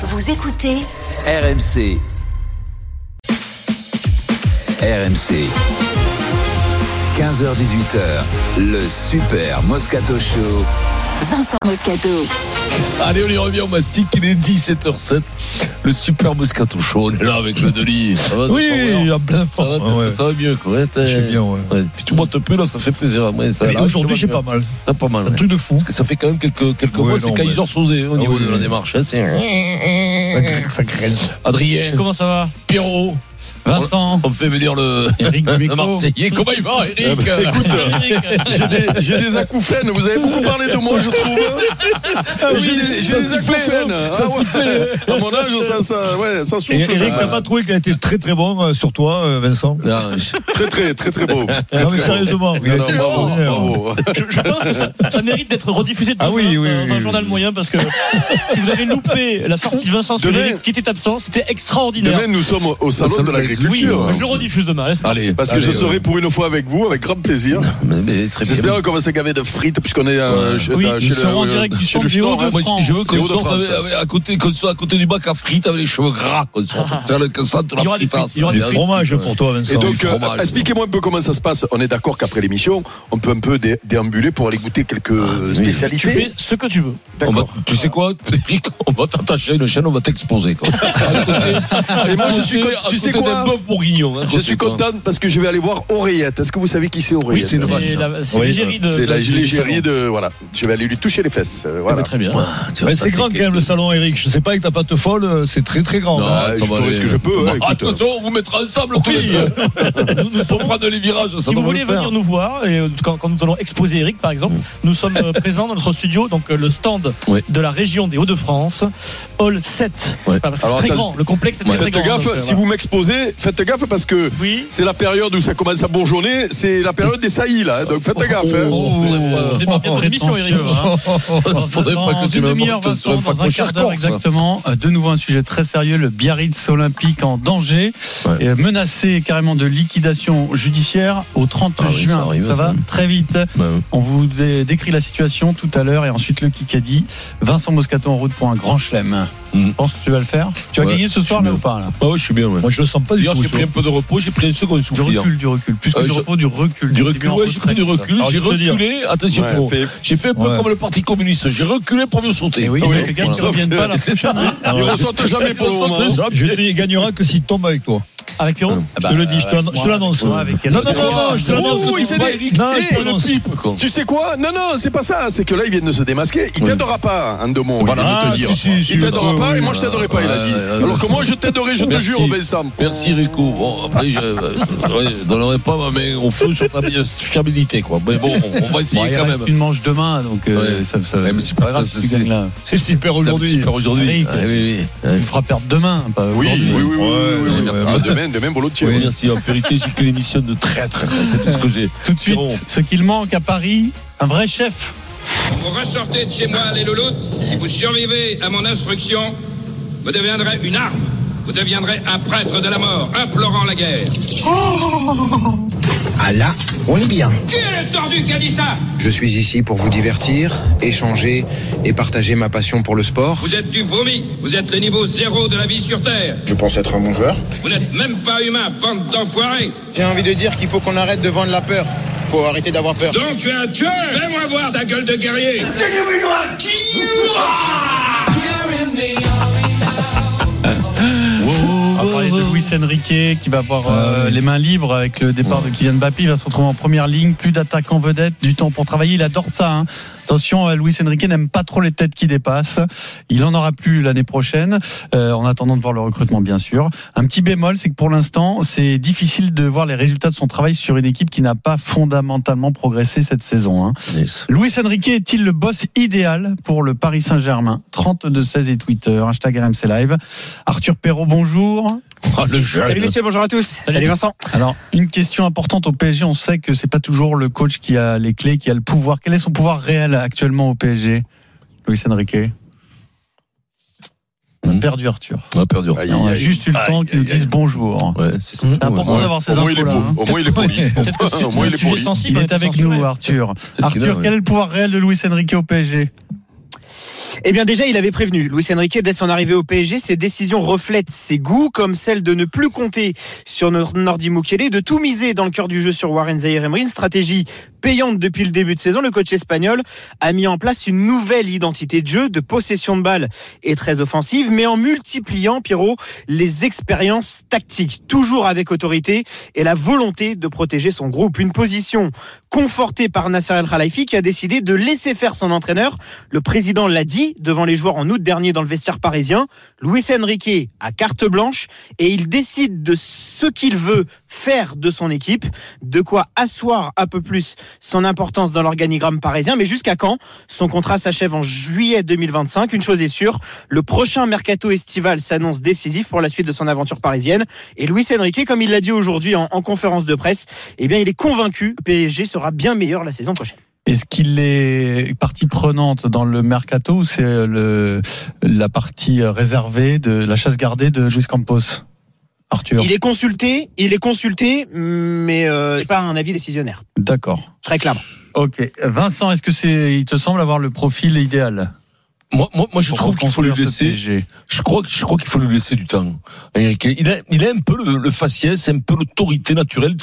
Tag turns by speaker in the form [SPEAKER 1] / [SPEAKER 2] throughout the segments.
[SPEAKER 1] Vous écoutez
[SPEAKER 2] RMC. RMC. 15h18h, le Super Moscato Show.
[SPEAKER 1] Vincent Moscato.
[SPEAKER 3] Allez, on y revient au mastic, il est 17h07. Le super Moscato Show, on est là avec le Delis. Ça va,
[SPEAKER 4] Oui,
[SPEAKER 3] va,
[SPEAKER 4] oui, en plein
[SPEAKER 3] ça va,
[SPEAKER 4] fort. Ouais.
[SPEAKER 3] ça va mieux, quoi.
[SPEAKER 4] Je suis bien, ouais.
[SPEAKER 3] Ouais, Puis tu boites peu, là, ça fait plaisir. Ouais,
[SPEAKER 4] aujourd'hui, j'ai pas mal.
[SPEAKER 3] T'as pas mal.
[SPEAKER 4] Un
[SPEAKER 3] ouais.
[SPEAKER 4] truc de fou.
[SPEAKER 3] Parce que ça fait quand même quelques, quelques
[SPEAKER 4] Ouais,
[SPEAKER 3] mois, c'est Kaiser
[SPEAKER 4] mais-
[SPEAKER 3] Sosé au
[SPEAKER 4] Ah
[SPEAKER 3] niveau
[SPEAKER 4] oui,
[SPEAKER 3] de la démarche. hein,
[SPEAKER 4] Ça ça craint.
[SPEAKER 3] Adrien,
[SPEAKER 5] Comment ça va?
[SPEAKER 3] Pierrot,
[SPEAKER 5] Vincent
[SPEAKER 3] on fait venir le,
[SPEAKER 5] Eric
[SPEAKER 3] le. Marseillais. Comment il va, Eric
[SPEAKER 6] Écoute, j'ai des, j'ai des acouphènes. Vous avez beaucoup parlé de moi, je trouve. j'ai des, j'ai
[SPEAKER 3] ça
[SPEAKER 6] des
[SPEAKER 3] sifflait,
[SPEAKER 6] acouphènes.
[SPEAKER 3] hein, ça
[SPEAKER 6] Ah ouais. À mon âge, ça, ça, ouais, ça
[SPEAKER 4] Et
[SPEAKER 6] souffle.
[SPEAKER 4] Eric,
[SPEAKER 6] Ah,
[SPEAKER 4] t'as pas trouvé qu'il a été très très bon euh, sur toi, euh, Vincent?
[SPEAKER 3] Non, je-
[SPEAKER 6] Très, très, très, très beau. Très,
[SPEAKER 4] Non, mais
[SPEAKER 6] très
[SPEAKER 4] sérieusement,
[SPEAKER 6] beau.
[SPEAKER 4] il a été
[SPEAKER 6] bravo,
[SPEAKER 5] je, je pense que ça, ça mérite d'être rediffusé
[SPEAKER 4] Ah oui, oui,
[SPEAKER 5] dans
[SPEAKER 4] oui,
[SPEAKER 5] un
[SPEAKER 4] oui,
[SPEAKER 5] journal
[SPEAKER 4] oui.
[SPEAKER 5] moyen parce que si vous avez loupé la sortie de Vincent
[SPEAKER 6] Demain-
[SPEAKER 5] Sullivan qui était absent, c'était extraordinaire.
[SPEAKER 6] Demain, nous sommes au salon de
[SPEAKER 5] oui,
[SPEAKER 6] l'agriculture.
[SPEAKER 5] je le rediffuse demain.
[SPEAKER 3] Allez,
[SPEAKER 6] Parce que
[SPEAKER 3] allez,
[SPEAKER 6] je
[SPEAKER 3] ouais.
[SPEAKER 6] serai pour une fois avec vous, avec grand plaisir. J'espère qu'on va se gaver de frites, puisqu'on est euh, chez,
[SPEAKER 5] Oui,
[SPEAKER 6] dans-
[SPEAKER 5] nous
[SPEAKER 6] chez
[SPEAKER 5] serons en
[SPEAKER 6] le,
[SPEAKER 5] direct du centre
[SPEAKER 6] le
[SPEAKER 5] Hauts-de-France.
[SPEAKER 6] hein.
[SPEAKER 3] Je veux qu'on sorte
[SPEAKER 6] Hauts-de-France.
[SPEAKER 3] avec- avec- à côté, qu'on soit à côté du bac à frites avec les cheveux gras, qu'on sorte. C'est le que sente la
[SPEAKER 5] Il y aura des frites, il y aura
[SPEAKER 4] Du
[SPEAKER 5] des frites.
[SPEAKER 4] fromage pour toi, Vincent.
[SPEAKER 6] Et donc,
[SPEAKER 3] du
[SPEAKER 6] euh, expliquez-moi un peu comment ça se passe. On est d'accord qu'après l'émission, on peut un peu dé- déambuler pour aller goûter quelques
[SPEAKER 3] Ah, oui.
[SPEAKER 5] Tu
[SPEAKER 6] spécialités.
[SPEAKER 5] fais ce que tu veux.
[SPEAKER 6] D'accord.
[SPEAKER 3] tu sais quoi, on va t'attacher à une chaîne, on va t'exposer. À
[SPEAKER 6] Et moi,
[SPEAKER 3] à
[SPEAKER 6] je suis
[SPEAKER 3] à
[SPEAKER 6] tu sais quoi?
[SPEAKER 3] D'un bœuf bourguignon. hein,
[SPEAKER 6] Je suis
[SPEAKER 3] quoi.
[SPEAKER 6] content parce que je vais aller voir Oreillette. Est-ce que vous savez qui c'est Oreillette
[SPEAKER 3] c'est une vache.
[SPEAKER 5] C'est la- c'est
[SPEAKER 4] Oui,
[SPEAKER 5] l'égérie de.
[SPEAKER 6] C'est la
[SPEAKER 5] de- du
[SPEAKER 6] légérie de. Voilà. Je vais aller lui toucher les fesses. euh,
[SPEAKER 5] Ah,
[SPEAKER 6] Voilà.
[SPEAKER 5] Très bien.
[SPEAKER 4] C'est grand quand même le salon, Eric. Je sais pas avec ta patte folle, euh, c'est très très grand.
[SPEAKER 3] Non,
[SPEAKER 6] Ah,
[SPEAKER 3] ça
[SPEAKER 6] je ferai
[SPEAKER 3] aller.
[SPEAKER 6] ce que je peux, hein,
[SPEAKER 3] Ah,
[SPEAKER 6] écoute.
[SPEAKER 3] Attention, on vous mettra ensemble deux.
[SPEAKER 5] Nous, sommes
[SPEAKER 3] prendre les virages,
[SPEAKER 5] Si vous voulez venir nous voir, et euh, quand, nous allons exposer Eric par exemple, nous sommes présents dans notre studio, donc le stand
[SPEAKER 3] Oui.
[SPEAKER 5] de la région des Hauts-de-France, Hall 7.
[SPEAKER 3] Ouais.
[SPEAKER 5] Voilà, parce que
[SPEAKER 6] Alors,
[SPEAKER 5] c'est très grand, le complexe est très, très
[SPEAKER 6] Faites
[SPEAKER 5] grand.
[SPEAKER 6] gaffe, si vous m'exposez, faites gaffe parce que
[SPEAKER 5] Oui.
[SPEAKER 6] c'est la période où ça commence à bourgeonner, c'est la période des saillies là, hein, donc faites gaffe. hein.
[SPEAKER 3] Oh, faudrait pas-
[SPEAKER 5] On démarre bientôt l'émission, Eric.
[SPEAKER 3] Faudrait pas que tu
[SPEAKER 7] une
[SPEAKER 3] me
[SPEAKER 7] demi-heure, Vincent, dans un quart d'heure exactement. Euh, De nouveau un sujet très sérieux, le Biarritz olympique en danger,
[SPEAKER 3] Ouais.
[SPEAKER 7] et menacé carrément de liquidation judiciaire au 30
[SPEAKER 3] Ah oui, ça
[SPEAKER 7] juin.
[SPEAKER 3] arrive, ça.
[SPEAKER 7] va très vite.
[SPEAKER 3] Bah, ouais.
[SPEAKER 7] On vous dé- décrit la situation tout à l'heure et ensuite le Kikadi. Vincent Moscato en route pour un grand chelem.
[SPEAKER 3] Mhm.
[SPEAKER 7] Je pense que tu vas le faire? Tu vas
[SPEAKER 3] Ouais,
[SPEAKER 7] gagner ce soir là ou pas là?
[SPEAKER 3] Ouais, je suis bien. ouais.
[SPEAKER 4] Moi, je le sens pas du
[SPEAKER 3] Hier,
[SPEAKER 4] tout.
[SPEAKER 3] j'ai pris un peu de repos, j'ai pris un second
[SPEAKER 7] Du
[SPEAKER 3] souffle. hier.
[SPEAKER 7] recul, du recul. Plus que
[SPEAKER 3] Euh,
[SPEAKER 7] du
[SPEAKER 3] je-
[SPEAKER 7] repos, du recul.
[SPEAKER 3] Du recul, ouais, j'ai pris du recul. J'ai reculé. Attention,
[SPEAKER 6] Ouais,
[SPEAKER 3] pro.
[SPEAKER 6] fait-
[SPEAKER 3] J'ai fait un peu
[SPEAKER 4] Ouais.
[SPEAKER 3] comme le Parti communiste. J'ai reculé pour mieux sauter.
[SPEAKER 7] Et oui,
[SPEAKER 6] Ah
[SPEAKER 7] ne reviennent pas la
[SPEAKER 3] C'est ça.
[SPEAKER 6] Il ne ressortent jamais pour le
[SPEAKER 3] Ils
[SPEAKER 6] moment.
[SPEAKER 3] jamais.
[SPEAKER 4] Je te gagnera que s'il tombe avec toi.
[SPEAKER 5] Avec Pierrot
[SPEAKER 4] Je te le dis, je te l'annonce. Non, non, non, non, je te l'annonce.
[SPEAKER 6] Il. Tu sais quoi? Non, non, c'est pas ça. C'est que là, ils viennent de se démasquer. Il t'aidera pas, mots.
[SPEAKER 3] Voilà.
[SPEAKER 6] il
[SPEAKER 4] Ah,
[SPEAKER 6] il t'aidera pas et moi, je t'aiderai pas, il a dit. Alors que moi, je t'aiderai, je te jure, Vincent.
[SPEAKER 3] Merci Rico. Bon, après, je ne donnerai pas ma main au feu sur ta fiabilité, quoi. Mais bon, on va essayer
[SPEAKER 7] il
[SPEAKER 3] quand même.
[SPEAKER 7] une manche demain, donc euh, ça,
[SPEAKER 3] mais
[SPEAKER 7] c'est pas grave
[SPEAKER 3] ça,
[SPEAKER 7] si tu
[SPEAKER 3] c'est-
[SPEAKER 7] gagnes là.
[SPEAKER 4] C'est super aujourd'hui.
[SPEAKER 3] Super aujourd'hui.
[SPEAKER 7] Eric.
[SPEAKER 3] Ah, oui, oui, oui.
[SPEAKER 7] Tu feras perdre demain,
[SPEAKER 6] Oui, oui, oui, oui, oui,
[SPEAKER 4] Ouais,
[SPEAKER 6] oui,
[SPEAKER 3] merci.
[SPEAKER 6] Demain, demain, volontiers.
[SPEAKER 3] Oui,
[SPEAKER 6] oui.
[SPEAKER 3] merci. En vérité, j'ai que l'émission de très, très, très. C'est tout ce que j'ai.
[SPEAKER 7] Tout de suite,
[SPEAKER 3] Bon.
[SPEAKER 7] ce qu'il manque à Paris, un vrai chef.
[SPEAKER 8] Vous ressortez de chez moi, les louloutes. Si vous survivez à mon instruction, vous deviendrez une arme. Vous deviendrez un prêtre de la mort, implorant la guerre.
[SPEAKER 9] Ah là, on est bien.
[SPEAKER 8] Qui est le tordu qui a dit ça
[SPEAKER 9] Je suis ici pour vous divertir, échanger et partager ma passion pour le sport.
[SPEAKER 8] Vous êtes du vomi. Vous êtes le niveau zéro de la vie sur Terre.
[SPEAKER 9] Je pense être un bon joueur.
[SPEAKER 8] Vous n'êtes même pas humain, bande d'enfoirés.
[SPEAKER 9] J'ai envie de dire qu'il faut qu'on arrête de vendre la peur. Faut arrêter d'avoir peur.
[SPEAKER 8] Donc tu es un tueur Fais-moi voir ta gueule de guerrier
[SPEAKER 7] parler de Luis Enrique qui va avoir euh, les mains libres avec le départ de Kylian Mbappé. Il va se retrouver en première ligne, plus d'attaquants vedettes, du temps pour travailler. Il adore ça. hein. Attention, euh, Luis Enrique n'aime pas trop les têtes qui dépassent. Il en aura plus l'année prochaine, euh, en attendant de voir le recrutement, bien sûr. Un petit bémol, c'est que pour l'instant, c'est difficile de voir les résultats de son travail sur une équipe qui n'a pas fondamentalement progressé cette saison. hein.
[SPEAKER 3] Yes.
[SPEAKER 7] Luis Enrique est-il le boss idéal pour le Paris Saint-Germain? 32 16 et Twitter, hashtag RMC Live. Arthur Perrault, bonjour.
[SPEAKER 3] Ah, le jeu.
[SPEAKER 10] Salut messieurs, bonjour à tous. Salut, Vincent.
[SPEAKER 7] Alors, une question importante au PSG, on sait que c'est pas toujours le coach qui a les clés, qui a le pouvoir. Quel est son pouvoir réel? Actuellement au PSG Luis Enrique On a
[SPEAKER 3] Hmm.
[SPEAKER 7] perdu Arthur.
[SPEAKER 3] On a perdu.
[SPEAKER 6] Aïe,
[SPEAKER 7] On a juste eu le temps qu'ils nous disent bonjour.
[SPEAKER 3] Ouais, c'est
[SPEAKER 7] important
[SPEAKER 6] Ouais.
[SPEAKER 7] d'avoir ces
[SPEAKER 6] Au moins, il est
[SPEAKER 7] infos-là.
[SPEAKER 6] poli.
[SPEAKER 7] hein.
[SPEAKER 6] Au moins, il est poli.
[SPEAKER 5] Peut-être que
[SPEAKER 6] Au
[SPEAKER 5] c'est
[SPEAKER 6] moins,
[SPEAKER 5] un
[SPEAKER 6] il est
[SPEAKER 5] sujet
[SPEAKER 6] poli.
[SPEAKER 5] sensible.
[SPEAKER 7] Il est avec nous, Arthur. Arthur, quel est le pouvoir réel de Luis Enrique au PSG
[SPEAKER 10] Eh bien déjà, il avait prévenu. Luis Enrique, dès son arrivée au PSG, ses décisions reflètent ses goûts, comme celle de ne plus compter sur Nordi Mukele, de tout miser dans le cœur du jeu sur Warren Zaire Emery, une stratégie payante depuis le début de saison. Le coach espagnol a mis en place une nouvelle identité de jeu, de possession de balle et très offensive, mais en multipliant, Pierrot, les expériences tactiques, toujours avec autorité et la volonté de protéger son groupe. Une position confortée par Nasser El Khalifi qui a décidé de laisser faire son entraîneur. Le président l'a dit devant les joueurs en août dernier dans le vestiaire parisien. Luis Enrique a carte blanche et il décide de ce qu'il veut faire de son équipe, de quoi asseoir un peu plus son importance dans l'organigramme parisien. Mais jusqu'à quand Son contrat s'achève en juillet 2025. Une chose est sûre, le prochain mercato estival s'annonce décisif pour la suite de son aventure parisienne. Et Luis Enrique, comme il l'a dit aujourd'hui en, en, conférence de presse, eh bien, il est convaincu que PSG sera bien meilleur la saison prochaine.
[SPEAKER 7] Est-ce qu'il est partie prenante dans le mercato ou c'est le, la partie réservée de la chasse gardée de Luis Campos? Arthur.
[SPEAKER 10] Il est consulté, il est consulté, mais euh, pas un avis décisionnaire.
[SPEAKER 7] D'accord.
[SPEAKER 10] Très clairement.
[SPEAKER 7] Ok. Vincent, est-ce que c'est, il te semble avoir le profil idéal?
[SPEAKER 3] Moi, moi, moi, je trouve qu'il faut lui laisser. Je crois, je crois qu'il faut lui laisser du temps. Eric, il a, il a un peu le, le faciès, un peu l'autorité naturelle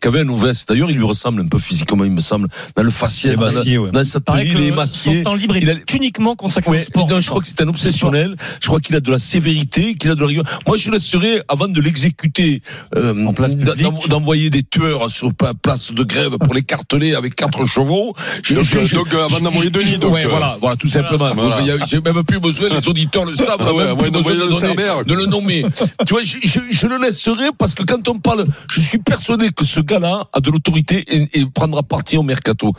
[SPEAKER 3] qu'avait Noves. D'ailleurs, il lui ressemble un peu physiquement, il me semble, dans le faciès, dans,
[SPEAKER 4] massier,
[SPEAKER 3] la,
[SPEAKER 4] ouais.
[SPEAKER 3] dans sa tenue, il est massier.
[SPEAKER 5] Son temps libre il est uniquement consacré
[SPEAKER 3] ouais,
[SPEAKER 5] au sport.
[SPEAKER 3] Non, je crois que c'est un obsessionnel. Je crois qu'il a de la sévérité, qu'il a de la rigueur. Moi, je laisserais, avant de l'exécuter, euh,
[SPEAKER 7] en place
[SPEAKER 3] d'envoyer des tueurs sur place de grève pour les carteler avec quatre chevaux.
[SPEAKER 6] Je, donc, je, donc, avant d'envoyer Denis, donc.
[SPEAKER 3] Ouais, voilà, voilà, tout simplement.
[SPEAKER 6] Voilà.
[SPEAKER 3] J'ai même plus besoin, les auditeurs le savent,
[SPEAKER 6] Ah ouais,
[SPEAKER 3] même
[SPEAKER 6] ouais,
[SPEAKER 3] plus besoin
[SPEAKER 6] d'envoyer
[SPEAKER 3] de,
[SPEAKER 6] le
[SPEAKER 3] donner-
[SPEAKER 6] Cerbère.
[SPEAKER 3] de le nommer. tu vois, je, je, je le laisserai parce que quand on parle, je suis persuadé que ce gars-là a de l'autorité et, et prendra parti au mercato.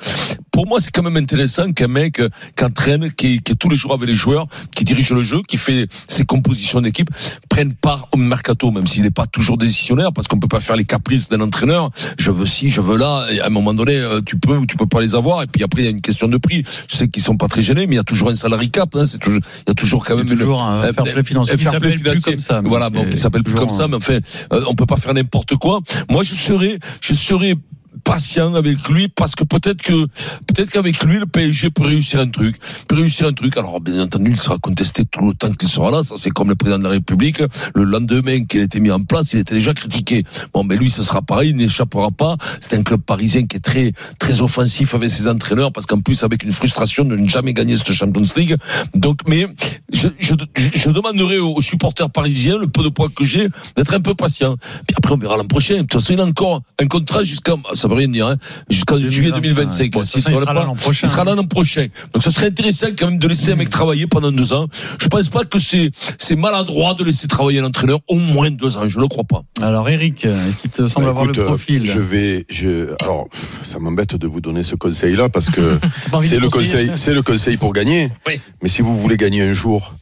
[SPEAKER 3] Pour moi, c'est quand même intéressant qu'un mec euh, qui entraîne, qui, est- qui est tous les jours avec les joueurs, qui dirige le jeu, qui fait ses compositions d'équipe, prenne part au mercato, même s'il n'est pas toujours décisionnaire, parce qu'on peut pas faire les caprices d'un entraîneur. Je veux ci, je veux là. Et à un moment donné, euh, tu peux ou tu peux pas les avoir. Et puis après, il y a une question de prix. Je sais qu'ils sont pas très gênés, mais il y a toujours un salary cap. Hein, c'est toujours, il y a toujours quand
[SPEAKER 7] Il y a
[SPEAKER 3] même une-
[SPEAKER 7] toujours un
[SPEAKER 3] euh,
[SPEAKER 7] fair play financier
[SPEAKER 3] un
[SPEAKER 7] qui
[SPEAKER 3] fair play
[SPEAKER 7] s'appelle plus
[SPEAKER 3] financier.
[SPEAKER 7] comme ça,
[SPEAKER 3] Voilà, bon, qui s'appelle plus
[SPEAKER 7] toujours
[SPEAKER 3] comme ça,
[SPEAKER 7] un-
[SPEAKER 3] mais enfin, euh, on peut pas faire n'importe quoi. Moi, je serais, je serais patient avec lui parce que peut-être que peut-être qu'avec lui le PSG peut réussir un truc réussir un truc. Alors bien entendu il sera contesté tout le temps qu'il sera là. Ça c'est comme le président de la République. Le lendemain qu'il a été mis en place il était déjà critiqué. Bon mais lui ce sera pareil il n'échappera pas. C'est un club parisien qui est très très offensif avec ses entraîneurs parce qu'en plus avec une frustration de ne jamais gagner cette Champions League. Donc mais je, demanderai aux supporters parisiens le peu de poids que j'ai d'être un peu patient. Puis après on verra l'an prochain. De toute façon il a encore un contrat jusqu'à ça dire hein, jusqu'en juillet 2025
[SPEAKER 7] Bon, de toute façon, il sera là l'an prochain.
[SPEAKER 3] il sera là l'an prochain. Donc ce serait intéressant quand même de laisser un mec travailler pendant deux ans. Je pense pas que c'est c'est maladroit de laisser travailler l'entraîneur au moins deux ans. Je ne crois pas.
[SPEAKER 7] Alors Eric, est-ce qu'il te semble
[SPEAKER 6] Bah,
[SPEAKER 7] avoir
[SPEAKER 6] écoute,
[SPEAKER 7] le
[SPEAKER 6] euh,
[SPEAKER 7] profil
[SPEAKER 6] Je vais, je, alors, ça m'embête de vous donner ce conseil-là parce que c'est le conseil, c'est le conseil pour gagner.
[SPEAKER 3] Oui.
[SPEAKER 6] Mais si vous voulez gagner un jour,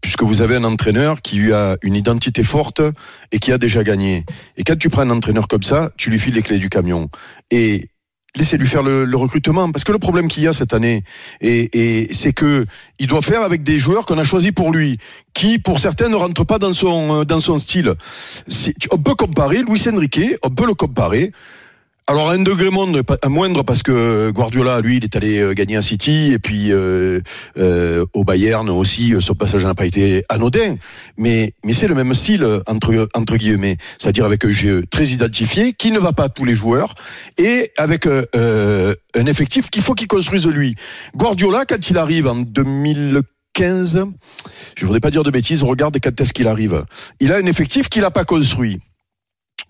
[SPEAKER 6] puisque vous avez un entraîneur qui a une identité forte et qui a déjà gagné. Et quand tu prends un entraîneur comme ça, tu lui files les clés du camion. Et laissez-lui faire le, recrutement. Parce que le problème qu'il y a cette année, et, c'est que il doit faire avec des joueurs qu'on a choisis pour lui, qui pour certains ne rentrent pas dans son, euh, dans son style. On peut comparer Luis Enrique, on peut le comparer. Alors un degré moindre, à moindre parce que Guardiola, lui, il est allé euh, gagner à City et puis euh, euh, au Bayern aussi, euh, son passage n'a pas été anodin. Mais mais c'est le même style euh, entre entre guillemets, c'est-à-dire avec un jeu très identifié qui ne va pas à tous les joueurs et avec euh, euh, un effectif qu'il faut qu'il construise lui. Guardiola, quand il arrive en 2015, je voudrais pas dire de bêtises, regarde quand est-ce qu'il arrive. Il a un effectif qu'il n'a pas construit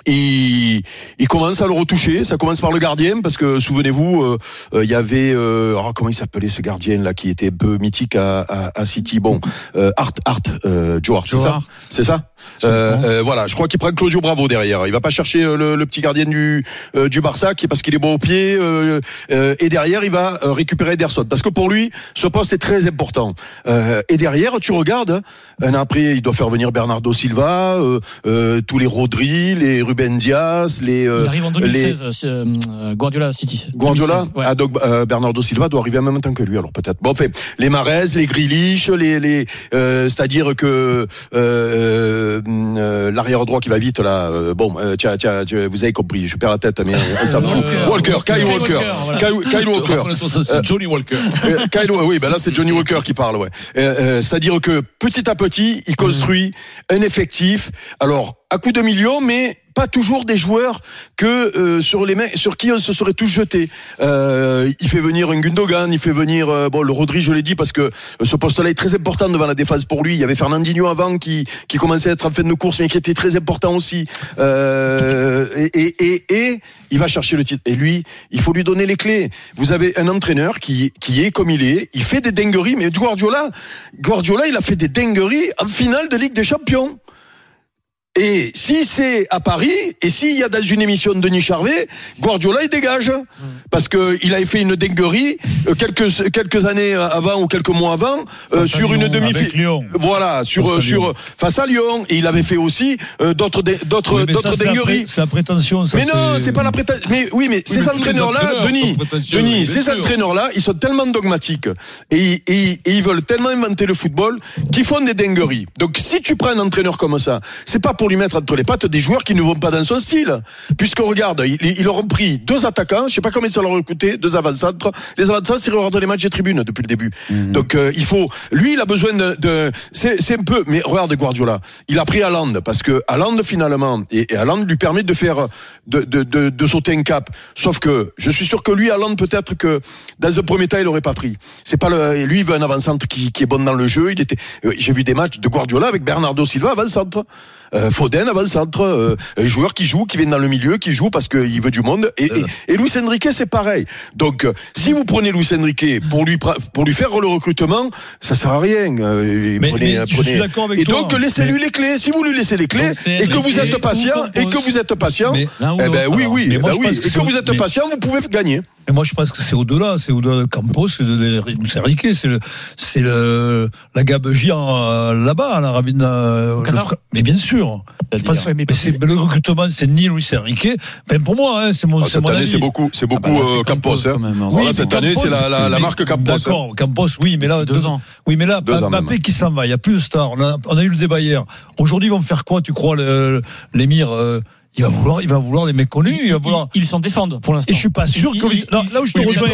[SPEAKER 6] il, il commence à le retoucher. Ça commence par le gardien parce que souvenez-vous, euh, euh, il y avait euh, oh, comment il s'appelait ce gardien là qui était un peu mythique à, à, à City? Bon, euh, Art, Art, euh, Joe c'est ça,
[SPEAKER 7] Hart.
[SPEAKER 6] c'est ça? Euh, euh, voilà, je crois qu'il prend Claudio Bravo derrière. Il va pas chercher euh, le, le petit gardien du euh, du Barça qui est parce qu'il est bon au pied euh, euh, et derrière il va récupérer Ederson parce que pour lui ce poste est très important. Euh, et derrière tu regardes un après il doit faire venir Bernardo Silva, euh, euh, tous les Rodri, les Ruben Diaz, les euh,
[SPEAKER 5] Il arrive en 2016, euh, euh, Guardiola City.
[SPEAKER 6] Guardiola?
[SPEAKER 5] 2016, ouais.
[SPEAKER 6] ah, donc, Bernardo Silva doit arriver en même temps que lui alors peut-être. Bon, enfin, les Marez, les Grealish, les, les euh, c'est-à-dire que euh, euh, euh, l'arrière droit qui va vite là. euh, bon, euh, tiens, tiens, vous avez compris. Je perds la tête, mais on s'en fout. Walker, Kyle Walker, Kyle, Kyle Walker.
[SPEAKER 3] C'est Johnny Walker.
[SPEAKER 6] Euh, Kyle, oui, ben là c'est Johnny Walker qui parle, ouais. Euh, euh, C'est-à-dire que petit à petit, il construit un effectif. Alors à coup de millions, mais pas toujours des joueurs que euh, sur les mecs sur qui on se serait tous jetés. Euh, il fait venir un Gundogan, il fait venir euh, bon le Rodri, je l'ai dit parce que euh, ce poste-là est très important devant la défense pour lui. Il y avait Fernandinho avant qui qui commençait à être en fin de course, mais qui était très important aussi. Euh, et, et, et, et il va chercher le titre. Et lui, il faut lui donner les clés. Vous avez un entraîneur qui qui est comme il est. Il fait des dingueries, mais Guardiola, Guardiola, il a fait des dingueries en finale de Ligue des Champions. Et si c'est à Paris, et s'il y a dans une émission de Denis Charvet, Guardiola il dégage. Parce que il avait fait une dinguerie euh, quelques, quelques années avant ou quelques mois avant euh, sur une
[SPEAKER 4] Lyon,
[SPEAKER 6] demi
[SPEAKER 4] avec Lyon.
[SPEAKER 6] Voilà, sur
[SPEAKER 4] Face à
[SPEAKER 6] sur
[SPEAKER 4] Lyon.
[SPEAKER 6] face à Lyon. Et il avait fait aussi euh, d'autres d'autres
[SPEAKER 4] Oui,
[SPEAKER 6] d'autres dingueries.
[SPEAKER 4] C'est la prétention. ça,
[SPEAKER 6] Mais non, c'est pas la prétention. Mais oui, mais ces entraîneurs-là,
[SPEAKER 3] entraîneurs
[SPEAKER 6] Denis, Denis, ces entraîneurs-là, ils sont tellement dogmatiques et, et- et ils veulent tellement inventer le football qu'ils font des dingueries. Donc, si tu prends un entraîneur comme ça, c'est pas pour lui mettre entre les pattes des joueurs qui ne vont pas dans son style. Puisque regarde, ils, ils leur ont pris deux attaquants, je sais pas combien ça leur a coûté, deux avant-centres. Les avant-centres, c'est regarder les matchs des tribunes depuis le début. Donc, euh, il faut, lui, il a besoin de, de- c'est, c'est un peu, mais regarde Guardiola, il a pris Haaland parce que Haaland finalement, et, et Haaland lui permet de faire, de, de, de, de sauter un cap. Sauf que je suis sûr que lui, Haaland, peut-être que dans un premier temps, il aurait pas pris. C'est pas le, et lui, il veut un avant-centre qui, qui est bon dans le jeu. Il était, euh, j'ai vu des matchs de Guardiola avec Bernardo Silva avant-centre. Euh, Foden avant-centre, euh, un joueur qui joue, qui vient dans le milieu, qui joue parce qu'il veut du monde. Et, et, et Luis Enrique, c'est pareil. Donc, euh, si vous prenez Luis Enrique pour lui pour lui faire le recrutement, ça sert à rien. Euh,
[SPEAKER 4] Mais-
[SPEAKER 6] prenez-
[SPEAKER 4] mais je
[SPEAKER 6] prenez-
[SPEAKER 4] suis d'accord avec
[SPEAKER 6] et
[SPEAKER 4] toi.
[SPEAKER 6] donc, laissez-lui les clés. Si vous lui laissez les clés et que vous êtes patient
[SPEAKER 7] ou
[SPEAKER 6] et que vous êtes patient, eh ben oui, oui,
[SPEAKER 4] moi, que
[SPEAKER 6] Et que vous êtes patient, vous pouvez gagner.
[SPEAKER 4] Et moi, je pense que c'est au-delà, c'est au-delà de Campos, c'est de, de- c'est Enrique, c'est le, c'est le, la gabegie en, là-bas,
[SPEAKER 5] Qatar
[SPEAKER 4] pr- mais bien sûr. Je pense-
[SPEAKER 5] Ouais, mais
[SPEAKER 4] mais c'est, le recrutement, c'est ni Luis Enrique, même pour moi, hein, c'est mon,
[SPEAKER 6] Ah,
[SPEAKER 4] c'est
[SPEAKER 6] Cette
[SPEAKER 4] mon
[SPEAKER 6] année,
[SPEAKER 4] avis.
[SPEAKER 6] c'est beaucoup, c'est
[SPEAKER 7] Ah bah
[SPEAKER 6] beaucoup
[SPEAKER 7] là, c'est
[SPEAKER 6] euh, Campos. hein.
[SPEAKER 7] même, hein.
[SPEAKER 6] Voilà, cette
[SPEAKER 4] Campos,
[SPEAKER 6] année, c'est la, la, la
[SPEAKER 4] mais-
[SPEAKER 6] marque Campos. hein.
[SPEAKER 4] D'accord, Campos, oui, mais là,
[SPEAKER 7] Deux ans.
[SPEAKER 4] Oui, mais là,
[SPEAKER 6] Deux
[SPEAKER 4] Mbappé qui s'en va, il n'y a plus de star. On a, on a eu le débat hier. Aujourd'hui, ils vont faire quoi, tu crois, l'émir euh, il va vouloir, il va vouloir des mecs connus, il va vouloir.
[SPEAKER 5] Ils s'en défendent pour l'instant.
[SPEAKER 4] Et je suis pas sûr que. non, là où je te
[SPEAKER 5] oui,
[SPEAKER 4] rejoins.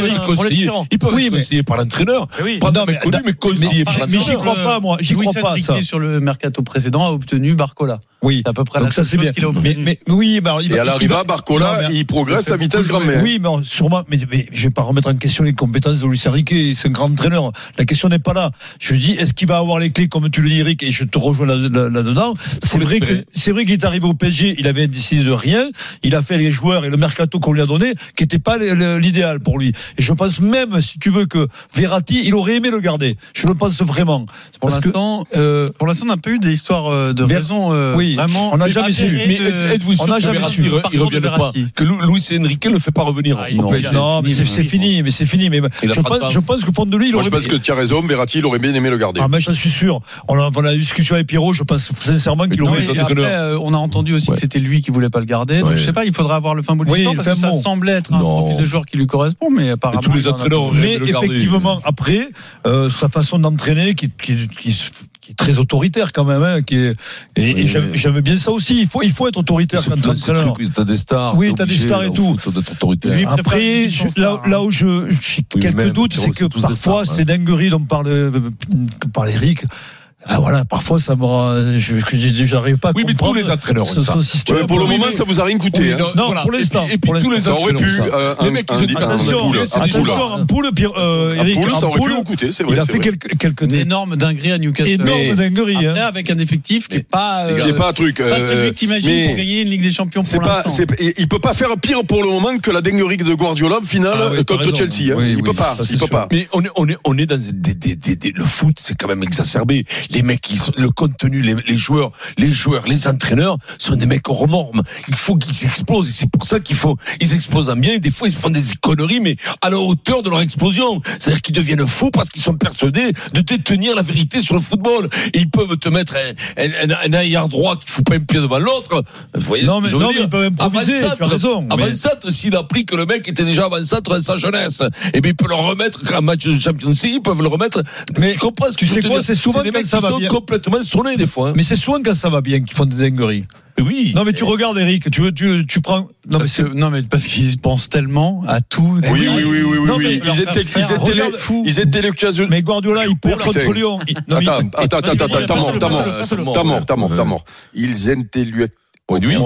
[SPEAKER 3] Ils peuvent
[SPEAKER 4] Oui,
[SPEAKER 3] être
[SPEAKER 4] mais-
[SPEAKER 3] conseillés par l'entraîneur.
[SPEAKER 5] Oui.
[SPEAKER 3] Pas
[SPEAKER 4] mais-
[SPEAKER 3] mec connu, mais conseillé par
[SPEAKER 4] mais j'y
[SPEAKER 3] l'entraîneur.
[SPEAKER 4] crois pas, moi. J'y crois pas, ça.
[SPEAKER 7] sur le mercato précédent, a obtenu Barcola.
[SPEAKER 4] Oui.
[SPEAKER 7] À peu près la
[SPEAKER 4] Donc ça,
[SPEAKER 7] seule
[SPEAKER 4] c'est
[SPEAKER 7] chose
[SPEAKER 4] bien.
[SPEAKER 7] qu'il a
[SPEAKER 4] Mais,
[SPEAKER 7] obtenu.
[SPEAKER 4] mais, oui, bah, il
[SPEAKER 6] Et à l'arrivée, Barcola, il progresse à vitesse grand mère.
[SPEAKER 4] Oui, mais sûrement, mais, mais je vais pas remettre en question les compétences de Luis Enrique, c'est un grand entraîneur. La question n'est pas là. Je dis, est-ce qu'il va avoir les clés, comme tu le dis, Eric, et je te rejoins là- là- là-dedans. c'est vrai que, c'est vrai qu'il est arrivé au PSG, il avait décidé de rien, il a fait les joueurs et le mercato qu'on lui a donné, qui n'était pas l'idéal pour lui. Et je pense même, si tu veux, que Verratti, il aurait aimé le garder. Je le pense vraiment.
[SPEAKER 7] Pour
[SPEAKER 4] Parce que,
[SPEAKER 7] l'instant,
[SPEAKER 4] euh,
[SPEAKER 7] pour l'instant, on n'a pas eu des histoires euh, de
[SPEAKER 4] Ver-
[SPEAKER 7] raison. euh,
[SPEAKER 4] oui,
[SPEAKER 7] vraiment.
[SPEAKER 4] on n'a jamais su.
[SPEAKER 3] Mais êtes-vous sûr
[SPEAKER 4] on n'a
[SPEAKER 3] que
[SPEAKER 4] jamais
[SPEAKER 3] Verratti,
[SPEAKER 4] su.
[SPEAKER 3] il pas. Que Lu- Luis Enrique ne le fait pas revenir
[SPEAKER 7] Ah, non,
[SPEAKER 4] non, mais c'est fini, mais c'est fini. Mais
[SPEAKER 3] a
[SPEAKER 4] je pense,
[SPEAKER 3] temps.
[SPEAKER 4] je pense que pour de lui, il
[SPEAKER 6] Moi,
[SPEAKER 4] aurait
[SPEAKER 6] je pense que tu as raison, Verratti, il aurait bien aimé le garder.
[SPEAKER 4] Ah, mais j'en suis sûr. On a, on a discussion avec Pierrot, je pense sincèrement qu'il aurait.
[SPEAKER 7] après, on a entendu aussi que c'était lui qui voulait pas le garder. Donc,
[SPEAKER 3] Ouais.
[SPEAKER 7] je sais pas, il faudra avoir le fin mot de
[SPEAKER 4] Oui,
[SPEAKER 7] parce que ça semblait être un
[SPEAKER 3] Non.
[SPEAKER 7] profil de joueur qui lui correspond, mais apparemment.
[SPEAKER 3] tous les
[SPEAKER 7] a
[SPEAKER 3] entraîneurs
[SPEAKER 4] Mais
[SPEAKER 3] le garder.
[SPEAKER 4] effectivement, après, euh, sa façon d'entraîner, qui, qui, qui, qui est très autoritaire quand même, hein, qui est, et, et
[SPEAKER 3] Oui,
[SPEAKER 4] j'aime bien ça aussi. Il faut, il faut être autoritaire quand
[SPEAKER 3] ce
[SPEAKER 4] entraîneur.
[SPEAKER 3] T'as des stars.
[SPEAKER 4] Oui, t'as des stars et tout.
[SPEAKER 7] Lui,
[SPEAKER 4] Après, je- là,
[SPEAKER 7] hein.
[SPEAKER 4] où je, j'ai
[SPEAKER 3] Oui,
[SPEAKER 4] quelques
[SPEAKER 3] même,
[SPEAKER 4] doutes, c'est que
[SPEAKER 3] c'est tous des
[SPEAKER 4] parfois,
[SPEAKER 3] stars,
[SPEAKER 4] ces dingueries dont parle, euh, parle Eric, ah, voilà, parfois ça me je, j'arrive pas à
[SPEAKER 3] Oui, mais tous
[SPEAKER 4] comprendre
[SPEAKER 3] les entraîneurs
[SPEAKER 4] ce,
[SPEAKER 3] ça.
[SPEAKER 4] ce.
[SPEAKER 6] Ouais, pour le
[SPEAKER 3] Oui,
[SPEAKER 6] moment, ça vous a rien coûté.
[SPEAKER 3] Oui,
[SPEAKER 6] hein.
[SPEAKER 4] Non,
[SPEAKER 3] voilà.
[SPEAKER 4] pour l'instant,
[SPEAKER 3] Et puis, et puis
[SPEAKER 4] pour
[SPEAKER 3] tous les
[SPEAKER 4] l'instant.
[SPEAKER 6] Ça aurait
[SPEAKER 3] entraîneurs
[SPEAKER 6] pu. euh,
[SPEAKER 3] Les
[SPEAKER 6] un-
[SPEAKER 3] mecs, ils
[SPEAKER 6] un-
[SPEAKER 3] se disent,
[SPEAKER 4] Attention, attention, un poule, Pierre, euh, Eric,
[SPEAKER 6] poule, ça aurait pu coûter, c'est
[SPEAKER 4] il
[SPEAKER 6] vrai.
[SPEAKER 4] a
[SPEAKER 6] c'est
[SPEAKER 4] fait quelques, quelques
[SPEAKER 7] Une énorme dinguerie à Newcastle.
[SPEAKER 4] énormes dingueries.
[SPEAKER 7] Après,
[SPEAKER 4] hein.
[SPEAKER 7] avec un effectif qui est pas. euh,
[SPEAKER 6] Qui est pas un truc.
[SPEAKER 7] pas
[SPEAKER 6] euh,
[SPEAKER 7] celui que t'imagines
[SPEAKER 6] mais
[SPEAKER 7] pour gagner une Ligue des Champions pour l'instant.
[SPEAKER 6] c'est, il peut pas faire pire pour le moment que la dinguerie de Guardiola en finale
[SPEAKER 4] Ah oui,
[SPEAKER 6] contre. Chelsea. hein.
[SPEAKER 4] Oui,
[SPEAKER 6] il
[SPEAKER 4] oui,
[SPEAKER 6] peut pas. Il peut pas.
[SPEAKER 3] Mais on est, on est, on est dans des, des, des, des- le foot, c'est quand même exacerbé. Les mecs, ils sont, le contenu, les, les joueurs, les joueurs, les entraîneurs sont des mecs hors normes. Il faut qu'ils explosent et c'est pour ça qu'il faut, ils explosent en bien. Des fois, ils font des conneries, mais à la hauteur de leur explosion. C'est-à-dire qu'ils deviennent fous parce qu'ils sont persuadés de détenir la vérité sur le football. Et ils peuvent te mettre un, un, un, un arrière droit qui fout pas un pied devant l'autre. Vous voyez
[SPEAKER 4] Non,
[SPEAKER 3] ce que
[SPEAKER 4] mais-
[SPEAKER 3] je veux
[SPEAKER 4] non, mais
[SPEAKER 3] dire
[SPEAKER 4] ils peuvent improviser, tu as raison, mais-
[SPEAKER 3] avant-centre, s'il a appris que le mec était déjà avant-centre dans sa jeunesse, et bien il peut le remettre quand un match de Champions League, ils peuvent le remettre.
[SPEAKER 4] Mais
[SPEAKER 3] tu comprends ce que
[SPEAKER 4] tu
[SPEAKER 3] je
[SPEAKER 4] sais quoi, c'est souvent
[SPEAKER 3] des
[SPEAKER 4] quand
[SPEAKER 3] mecs
[SPEAKER 4] ça
[SPEAKER 3] sont
[SPEAKER 4] bien.
[SPEAKER 3] complètement sonnés des fois. hein.
[SPEAKER 4] Mais c'est souvent quand ça va bien qu'ils font des dingueries.
[SPEAKER 3] Oui.
[SPEAKER 4] Non, mais tu regardes, Eric, tu, veux, tu, tu prends. Non, mais
[SPEAKER 7] Parce
[SPEAKER 4] c'est.
[SPEAKER 7] que- non, mais parce qu'ils pensent tellement à tout.
[SPEAKER 6] Oui, oui, oui, oui, oui.
[SPEAKER 4] Non,
[SPEAKER 6] oui.
[SPEAKER 4] mais
[SPEAKER 6] Ils étaient,
[SPEAKER 4] faire
[SPEAKER 6] ils étaient,
[SPEAKER 4] regarde,
[SPEAKER 6] les- ils étaient les
[SPEAKER 4] Mais Guardiola, il perd contre Lyon.
[SPEAKER 6] Attends, attends, attends, attends, attends, t'as mort, t'as mort. T'as mort, t'as. Ils intellectualisent.
[SPEAKER 3] Oui, oui,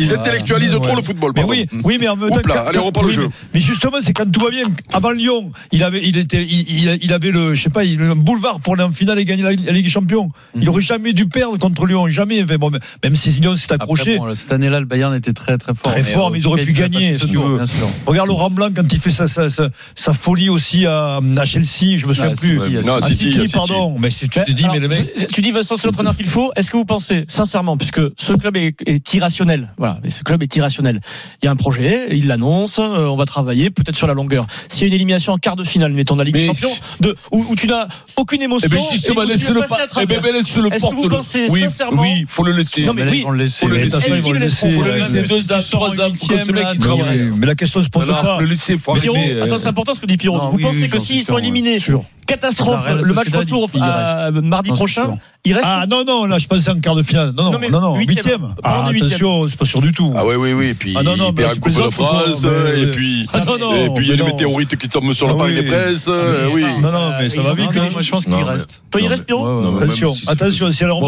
[SPEAKER 6] Ils intellectualisent, ils trop
[SPEAKER 4] Ouais.
[SPEAKER 6] le football.
[SPEAKER 4] Mais oui, oui, mais en même temps.
[SPEAKER 6] Oups là,
[SPEAKER 4] quand-
[SPEAKER 6] allez, on reprend le jeu.
[SPEAKER 4] Mais, mais justement, c'est quand tout va bien. Avant Lyon, il avait, il était, il, avait le, je sais pas, il, un boulevard pour aller en finale et gagner la, la Ligue des Champions. Il aurait jamais dû perdre contre Lyon, jamais. Enfin, bon, même si Lyon s'est accroché.
[SPEAKER 7] Après, bon, cette année-là, le Bayern était très très fort.
[SPEAKER 4] Très fort, mais ils auraient pu gagner, si tu veux.
[SPEAKER 7] bien sûr.
[SPEAKER 4] Regarde Laurent Blanc quand il fait sa, sa, sa, sa folie aussi à, à Chelsea, je me souviens
[SPEAKER 7] Ah,
[SPEAKER 4] plus.
[SPEAKER 6] Non, City,
[SPEAKER 4] pardon. Mais si tu dis, mais le mec.
[SPEAKER 5] tu- Tu dis Vincent, c'est l'entraîneur qu'il faut. Est-ce que vous pensez, sincèrement, puisque ce club est, est irrationnel, voilà, et ce club est irrationnel. Il y a un projet, il l'annonce, euh, on va travailler, peut-être sur la longueur. S'il y a une élimination en quart de finale, mettons la Ligue des
[SPEAKER 3] Mais-
[SPEAKER 5] Champions, de, où, où tu n'as aucune émotion,
[SPEAKER 3] Eh ben justement,
[SPEAKER 5] et veux passer
[SPEAKER 3] pas.
[SPEAKER 5] à
[SPEAKER 3] Eh ben, laissez le
[SPEAKER 5] Est-ce que vous pensez
[SPEAKER 3] oui,
[SPEAKER 5] sincèrement
[SPEAKER 3] oui, faut le laisser.
[SPEAKER 5] Non, mais oui.
[SPEAKER 7] vont le laisser.
[SPEAKER 3] Faut le laisser.
[SPEAKER 7] le
[SPEAKER 5] le
[SPEAKER 7] laisser.
[SPEAKER 3] Faut le
[SPEAKER 7] euh,
[SPEAKER 3] laisser deux ans, trois ans pour que ce mec il travaille.
[SPEAKER 4] mais la question se pose pas.
[SPEAKER 3] faut le laisser, faut
[SPEAKER 5] Pierrot,
[SPEAKER 3] arrêter.
[SPEAKER 5] attends, c'est important ce que dit Pierrot. Vous pensez que s'ils sont éliminés, catastrophe, le match retour à mardi prochain, il reste
[SPEAKER 4] Ah non, non, là je pensais en quart de finale. Non, non,
[SPEAKER 5] Non,
[SPEAKER 4] non,
[SPEAKER 5] huitième.
[SPEAKER 4] Ah, attention, c'est pas sûr du tout.
[SPEAKER 6] Ah oui, oui, oui. Et puis,
[SPEAKER 4] Ah non, non,
[SPEAKER 6] il perd un Coupe de
[SPEAKER 4] ou
[SPEAKER 6] France,
[SPEAKER 4] Mais-
[SPEAKER 6] et puis,
[SPEAKER 4] Ah non, non,
[SPEAKER 6] et puis il y a
[SPEAKER 4] mais
[SPEAKER 6] le
[SPEAKER 4] non.
[SPEAKER 6] météorite qui tombe sur le
[SPEAKER 4] Ah
[SPEAKER 6] Paris
[SPEAKER 4] oui.
[SPEAKER 6] des Presses, euh, oui.
[SPEAKER 4] Non, non, mais ça va vite. hein.
[SPEAKER 7] Moi, je pense qu'il reste.
[SPEAKER 5] Toi, il reste Pierrot
[SPEAKER 4] Attention, attention, si elle
[SPEAKER 3] moi-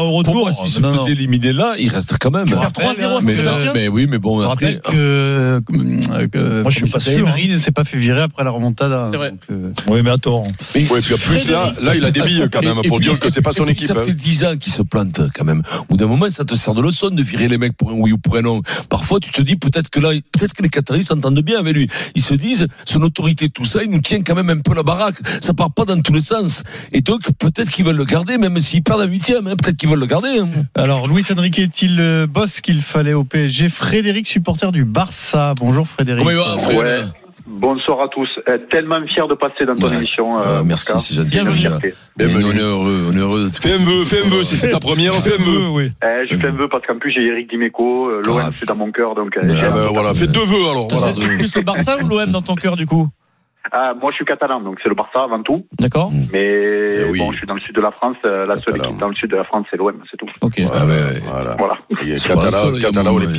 [SPEAKER 4] au retour.
[SPEAKER 3] s'il se faisait éliminer là, il reste quand même.
[SPEAKER 5] Tu perds 3-0 à
[SPEAKER 3] Mais, oui, mais bon, après.
[SPEAKER 7] que, euh,
[SPEAKER 4] Moi, je suis pas sûr, hein.
[SPEAKER 7] Emery ne s'est pas fait virer après la remontada.
[SPEAKER 5] C'est vrai.
[SPEAKER 7] euh,
[SPEAKER 4] Oui, mais attends.
[SPEAKER 6] Ouais, puis en plus, là, là, il a des billes quand même pour dire que c'est pas son équipe.
[SPEAKER 3] Ça
[SPEAKER 6] hein.
[SPEAKER 3] fait 10 ans qu'il se plante quand même. Au bout d'un moment, ça te sert de leçon de virer les mecs pour un oui ou pour un non. Parfois, tu te dis peut-être que là, peut-être que les Qataris s'entendent bien avec lui. Ils se disent, son autorité, tout ça, il nous tient quand même un peu la baraque. Ça part pas dans tous les sens. Et donc, peut-être qu'ils veulent le garder, même s'ils perdent à huitième. Hein, peut-être qu'ils veulent le garder. hein.
[SPEAKER 7] Alors, Luis Enrique est-il le boss qu'il fallait au PSG Frédéric, supporter du Barça. Bonjour Frédéric.
[SPEAKER 3] Comment il va,
[SPEAKER 11] Ouais. Bonsoir à tous. Euh, tellement fier de passer dans ton
[SPEAKER 3] Ouais.
[SPEAKER 11] émission.
[SPEAKER 3] Ah,
[SPEAKER 11] euh,
[SPEAKER 3] merci, c'est gentil.
[SPEAKER 5] Bienvenue.
[SPEAKER 6] Bienvenue.
[SPEAKER 3] on est heureux, on est heureux.
[SPEAKER 6] Fais un vœu, fais un vœu, si c'est ta première, fais un vœu.
[SPEAKER 4] oui.
[SPEAKER 11] Eh, je fais un vœu parce qu'en plus j'ai Eric Dimeco. euh, L'OM
[SPEAKER 3] Ah.
[SPEAKER 11] c'est dans mon cœur donc. euh,
[SPEAKER 3] Ah,
[SPEAKER 6] Ah ben
[SPEAKER 11] de
[SPEAKER 6] voilà, fais deux vœux alors. Voilà.
[SPEAKER 5] c'est plus le Barça ou l'OM dans ton cœur du coup?
[SPEAKER 11] Ah, moi je suis catalan donc c'est le Barça avant tout.
[SPEAKER 5] D'accord
[SPEAKER 11] Mais
[SPEAKER 6] Eh oui.
[SPEAKER 11] bon, je suis dans le sud de la France. euh, La seule
[SPEAKER 6] Catalan.
[SPEAKER 11] équipe dans le sud de la France c'est l'OM, c'est tout.
[SPEAKER 5] Ok.
[SPEAKER 3] Ah.
[SPEAKER 6] Voilà.
[SPEAKER 11] Voilà.
[SPEAKER 6] Il y a
[SPEAKER 3] C'est pas
[SPEAKER 6] Catala,
[SPEAKER 3] ça, il y a.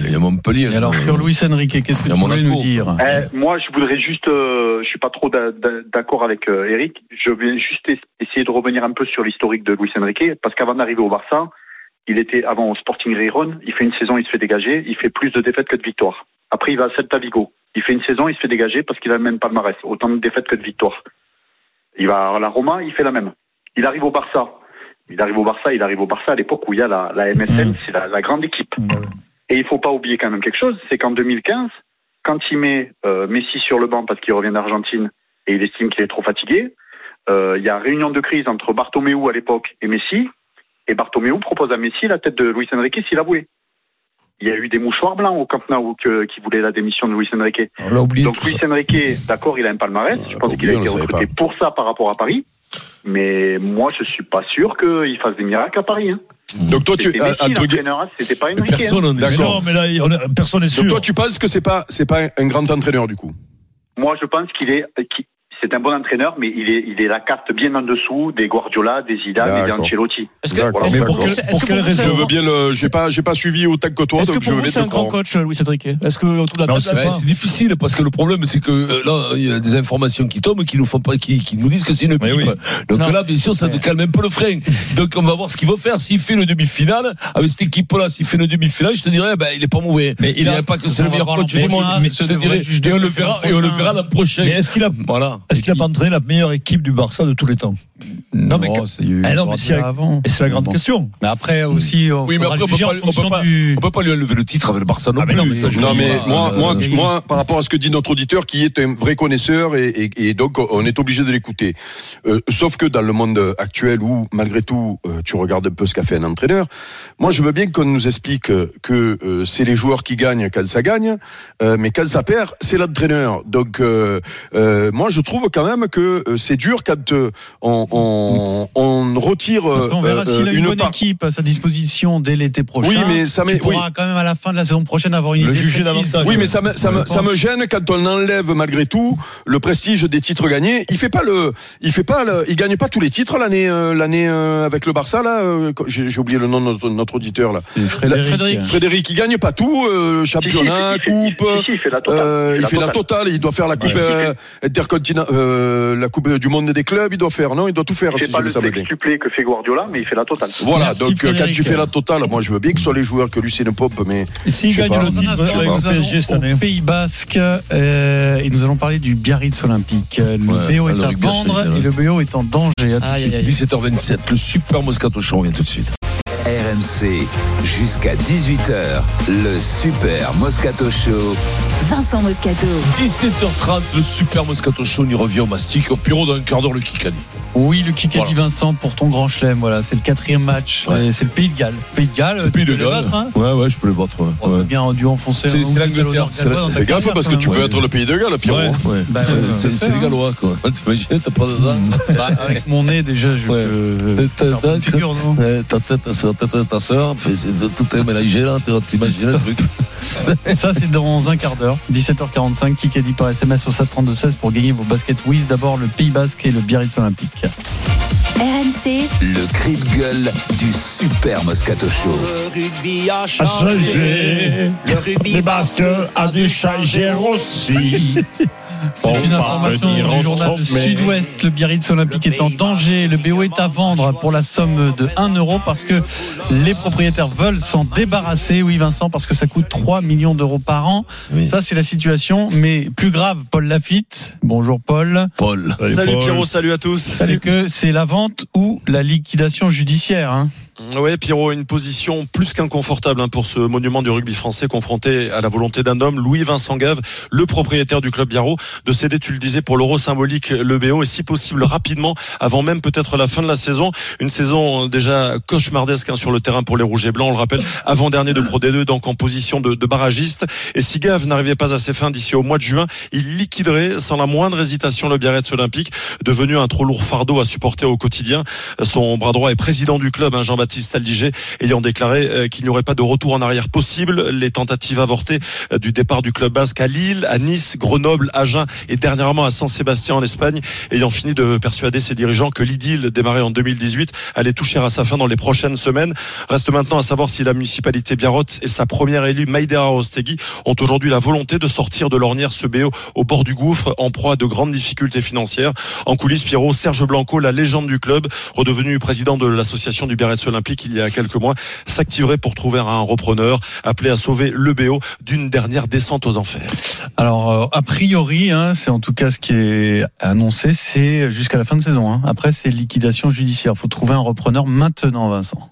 [SPEAKER 3] Il y a Montpellier.
[SPEAKER 7] Et alors, sur Luis Enrique, qu'est-ce que tu voulais nous dire
[SPEAKER 11] Eh, moi, je voudrais juste, euh, je suis pas trop d'a- d'a- d'accord avec euh, Eric. Je vais juste es- essayer de revenir un peu sur l'historique de Luis Enrique, parce qu'avant d'arriver au Barça, il était avant au Sporting Gijón. Il fait une saison, il se fait dégager. Il fait plus de défaites que de victoires. Après, il va à Celta Vigo. Il fait une saison, il se fait dégager parce qu'il a le même palmarès, autant de défaites que de victoires. Il va à la Roma, il fait la même. Il arrive au Barça. Il arrive au Barça, il arrive au Barça à l'époque où il y a la, la MSN, c'est la, la grande équipe. Et il faut pas oublier quand même quelque chose, c'est qu'en 2015, quand il met euh, Messi sur le banc parce qu'il revient d'Argentine et il estime qu'il est trop fatigué, euh, il y a réunion de crise entre Bartomeu à l'époque et Messi, et Bartomeu propose à Messi la tête de Luis Enrique s'il a voulu. Il y a eu des mouchoirs blancs au Camp Nou que- qui voulaient la démission de Luis Enrique.
[SPEAKER 4] On l'a oublié.
[SPEAKER 11] Donc Luis
[SPEAKER 4] ça.
[SPEAKER 11] Enrique, d'accord, il a un palmarès. Je pense qu'il a été recruté pour ça par rapport à Paris. Mais moi, je suis pas sûr qu'il fasse des miracles à Paris. Hein.
[SPEAKER 6] Donc toi, tu,
[SPEAKER 11] C'était hein, c'était pas Enrique. hein.
[SPEAKER 3] Personne n'en est
[SPEAKER 4] Mais
[SPEAKER 6] D'accord.
[SPEAKER 4] mais là, on personne n'est sûr.
[SPEAKER 6] donc toi, tu penses que c'est pas, c'est pas un grand entraîneur du coup?
[SPEAKER 11] Moi, je pense qu'il est, c'est un bon entraîneur, mais il est, il est la carte bien en dessous des Guardiola, des Zidane et des. Ancelotti.
[SPEAKER 5] Est-ce que, pour, que
[SPEAKER 4] quelle
[SPEAKER 5] c'est
[SPEAKER 6] Je veux bien le, j'ai pas, j'ai pas suivi autant que toi,
[SPEAKER 5] Est-ce que
[SPEAKER 6] donc je
[SPEAKER 5] pour vous c'est un grand coach, Luis Enrique Est-ce que
[SPEAKER 3] Ben, c'est difficile parce que le problème c'est que euh, là il y a des informations qui tombent qui nous font pas qui, qui nous disent que c'est une pipe.
[SPEAKER 4] oui.
[SPEAKER 3] Donc
[SPEAKER 5] Non.
[SPEAKER 3] là bien sûr ça nous calme un peu le frein. Donc on va voir ce qu'il va faire s'il fait le demi-finale avec cette équipe là s'il fait le demi-finale je te dirais ben il est pas mauvais.
[SPEAKER 4] Mais il a-
[SPEAKER 3] a pas que c'est le meilleur coach du monde. je te dirais et on le verra et on le verra l'an prochain.
[SPEAKER 4] Mais est-ce qu'il a,
[SPEAKER 3] Voilà.
[SPEAKER 4] Est-ce qu'il a pas entraîné la meilleure équipe du Barça de tous les temps? Non, mais
[SPEAKER 7] Non,
[SPEAKER 4] que-
[SPEAKER 7] c'est- il y a eu
[SPEAKER 4] non, mais c'est la-
[SPEAKER 7] avant.
[SPEAKER 4] Et c'est la grande
[SPEAKER 7] Bon.
[SPEAKER 4] question.
[SPEAKER 7] Mais après aussi, on
[SPEAKER 3] Oui, mais
[SPEAKER 7] faudra
[SPEAKER 3] après, on peut pas-
[SPEAKER 7] en
[SPEAKER 3] on peut
[SPEAKER 7] fonction
[SPEAKER 3] pas-
[SPEAKER 7] du.
[SPEAKER 3] On peut pas lui enlever le titre avec le Barça non
[SPEAKER 4] Ah, mais
[SPEAKER 3] plus.
[SPEAKER 4] non, mais ça,
[SPEAKER 6] Non
[SPEAKER 3] dis
[SPEAKER 6] mais
[SPEAKER 3] pas,
[SPEAKER 6] moi,
[SPEAKER 3] euh,
[SPEAKER 6] moi, par rapport à ce que dit notre auditeur, qui est un vrai connaisseur et, et- et donc on est obligé de l'écouter. Euh, sauf que dans le monde actuel où malgré tout euh, tu regardes un peu ce qu'a fait un entraîneur, moi je veux bien qu'on nous explique que euh, c'est les joueurs qui gagnent quand ça gagne, euh, mais quand ça perd, c'est l'entraîneur. Donc euh, euh, moi je trouve quand même que c'est dur quand euh, on, on- on, on retire
[SPEAKER 7] Donc, on verra
[SPEAKER 6] euh,
[SPEAKER 7] s'il a une,
[SPEAKER 6] une
[SPEAKER 7] bonne
[SPEAKER 6] part-
[SPEAKER 7] équipe à sa disposition dès l'été prochain.
[SPEAKER 6] Oui, mais ça
[SPEAKER 7] tu pourras
[SPEAKER 6] oui.
[SPEAKER 7] quand même à la fin de la saison prochaine avoir une
[SPEAKER 4] Le
[SPEAKER 7] idée
[SPEAKER 4] juger davantage.
[SPEAKER 6] Oui, mais ça me, ça, me,
[SPEAKER 7] Je
[SPEAKER 6] ça me
[SPEAKER 7] pense.
[SPEAKER 6] gêne quand on enlève malgré tout le prestige des titres gagnés. Il fait pas le, il fait pas le, il gagne pas tous les titres l'année, euh, l'année euh, avec le Barça là. euh, J'ai oublié le nom de notre, notre auditeur là.
[SPEAKER 7] Frédéric.
[SPEAKER 5] Frédéric.
[SPEAKER 6] Frédéric, il gagne pas tout, euh, championnat,
[SPEAKER 11] Si, si,
[SPEAKER 6] coupe.
[SPEAKER 11] si, si, il fait la totale.
[SPEAKER 6] euh, il fait la
[SPEAKER 11] totale.
[SPEAKER 6] totale. Il doit faire la coupe euh, intercontinent- euh, la coupe du monde des clubs. Il doit faire, non Il doit tout faire.
[SPEAKER 11] Il fait
[SPEAKER 6] si
[SPEAKER 11] pas
[SPEAKER 6] je
[SPEAKER 11] le sextuplé que fait Guardiola, mais il fait la totale.
[SPEAKER 6] Voilà,
[SPEAKER 7] Merci,
[SPEAKER 6] donc euh, quand tu fais la totale, moi je veux bien que ce soit les joueurs que Lucien Pompe, mais
[SPEAKER 4] Et s'il gagne le titre
[SPEAKER 7] au Pays Basque euh, et nous allons parler du Biarritz Olympique. Le
[SPEAKER 3] Ouais,
[SPEAKER 7] BO est à vendre et le BO est en danger. À tout de
[SPEAKER 5] Aïe,
[SPEAKER 7] suite.
[SPEAKER 5] aïe, aïe.
[SPEAKER 3] 17h27, le super Moscato Show, on vient tout de suite.
[SPEAKER 2] RMC, jusqu'à 18h, le Super Moscato Show.
[SPEAKER 1] Vincent Moscato.
[SPEAKER 3] 17h30, le super Moscato Show, on y revient au mastic. Au Pierrot, dans un quart d'heure, le Kikadi.
[SPEAKER 7] Oui, le Kikadi
[SPEAKER 3] Voilà.
[SPEAKER 7] Vincent pour ton grand chelem. Voilà, c'est le quatrième match.
[SPEAKER 3] Ouais.
[SPEAKER 7] C'est le Pays de Galles. Pays de Galles,
[SPEAKER 3] C'est le pays
[SPEAKER 7] tu
[SPEAKER 3] de
[SPEAKER 7] peux les
[SPEAKER 3] Galles.
[SPEAKER 7] battre, hein
[SPEAKER 3] Ouais, ouais, je peux le battre. ouais.
[SPEAKER 7] On
[SPEAKER 3] Ouais.
[SPEAKER 7] bien dû enfoncer
[SPEAKER 3] C'est- l'Angleterre,
[SPEAKER 7] Gallois
[SPEAKER 3] c'est
[SPEAKER 6] gaffe parce que tu peux être le pays de Galles, Pierrot.
[SPEAKER 7] Bah,
[SPEAKER 3] C'est- les Gallois, quoi. T'imagines, t'as pas de.
[SPEAKER 7] Bah, avec mon nez déjà, je
[SPEAKER 3] Ta tête, ta soeur, c'est- tout est mélangé là, tu- t'imagines le truc.
[SPEAKER 7] Ça, c'est dans un quart d'heure. 17h45. Kikadi par SMS au 732-16 pour gagner vos baskets Wiz. D'abord, le Pays Basque et le Biarritz Olympique.
[SPEAKER 1] RMC,
[SPEAKER 2] Le cri de gueule du Super Moscato Show.
[SPEAKER 12] Le rugby a
[SPEAKER 4] changé.
[SPEAKER 12] changé. Le rugby basque
[SPEAKER 4] a dû changer aussi.
[SPEAKER 7] C'est une information du journal. Sud-Ouest. Le Biarritz Olympique est en danger. Le BO est à vendre pour la somme de 1 euro parce que les propriétaires veulent s'en débarrasser. Oui, Vincent, parce que ça coûte 3 millions d'euros par an.
[SPEAKER 3] Oui.
[SPEAKER 7] Ça, c'est la situation. Mais plus grave, Paul Lafitte. Bonjour, Paul.
[SPEAKER 3] Paul.
[SPEAKER 13] Salut Pierrot, salut à tous.
[SPEAKER 7] C'est que c'est la vente ou la liquidation judiciaire. Hein?
[SPEAKER 13] Ouais, Pierrot, une position plus qu'inconfortable hein, pour ce monument du rugby français confronté à la volonté d'un homme, Louis-Vincent Gave, le propriétaire du club Biarro, de céder, tu le disais, pour l'euro symbolique le BO et si possible rapidement, avant même peut-être la fin de la saison. Une saison euh, déjà cauchemardesque hein, sur le terrain pour les Rouges et Blancs, on le rappelle, avant-dernier de Pro D2, donc en position de, de barragiste. Et si Gave n'arrivait pas à ses fins d'ici au mois de juin, il liquiderait sans la moindre hésitation le Biarritz Olympique, devenu un trop lourd fardeau à supporter au quotidien. Son bras droit est président du club, hein, Jean-Baptiste Aldiger, ayant déclaré euh, qu'il n'y aurait pas de retour en arrière possible. Les tentatives avortées euh, du départ du club basque à Lille, à Nice, Grenoble, Agen et dernièrement à San Sébastien en Espagne, ayant fini de persuader ses dirigeants que l'idylle démarrée en 2018 allait toucher à sa fin dans les prochaines semaines. Reste maintenant à savoir si la municipalité Biarrotz et sa première élue Maïdera Ostegui ont aujourd'hui la volonté de sortir de l'ornière ce BO au bord du gouffre en proie à de grandes difficultés financières. En coulisses, Pierrot, Serge Blanco, la légende du club, redevenu président de l'association du Biarritz Olympique il y a quelques mois, s'activerait pour trouver un repreneur appelé à sauver le BO d'une dernière descente aux enfers.
[SPEAKER 7] Alors, euh, a priori, hein, c'est en tout cas ce qui est annoncé, c'est jusqu'à la fin de saison. hein. Après, c'est liquidation judiciaire. faut trouver un repreneur maintenant, Vincent.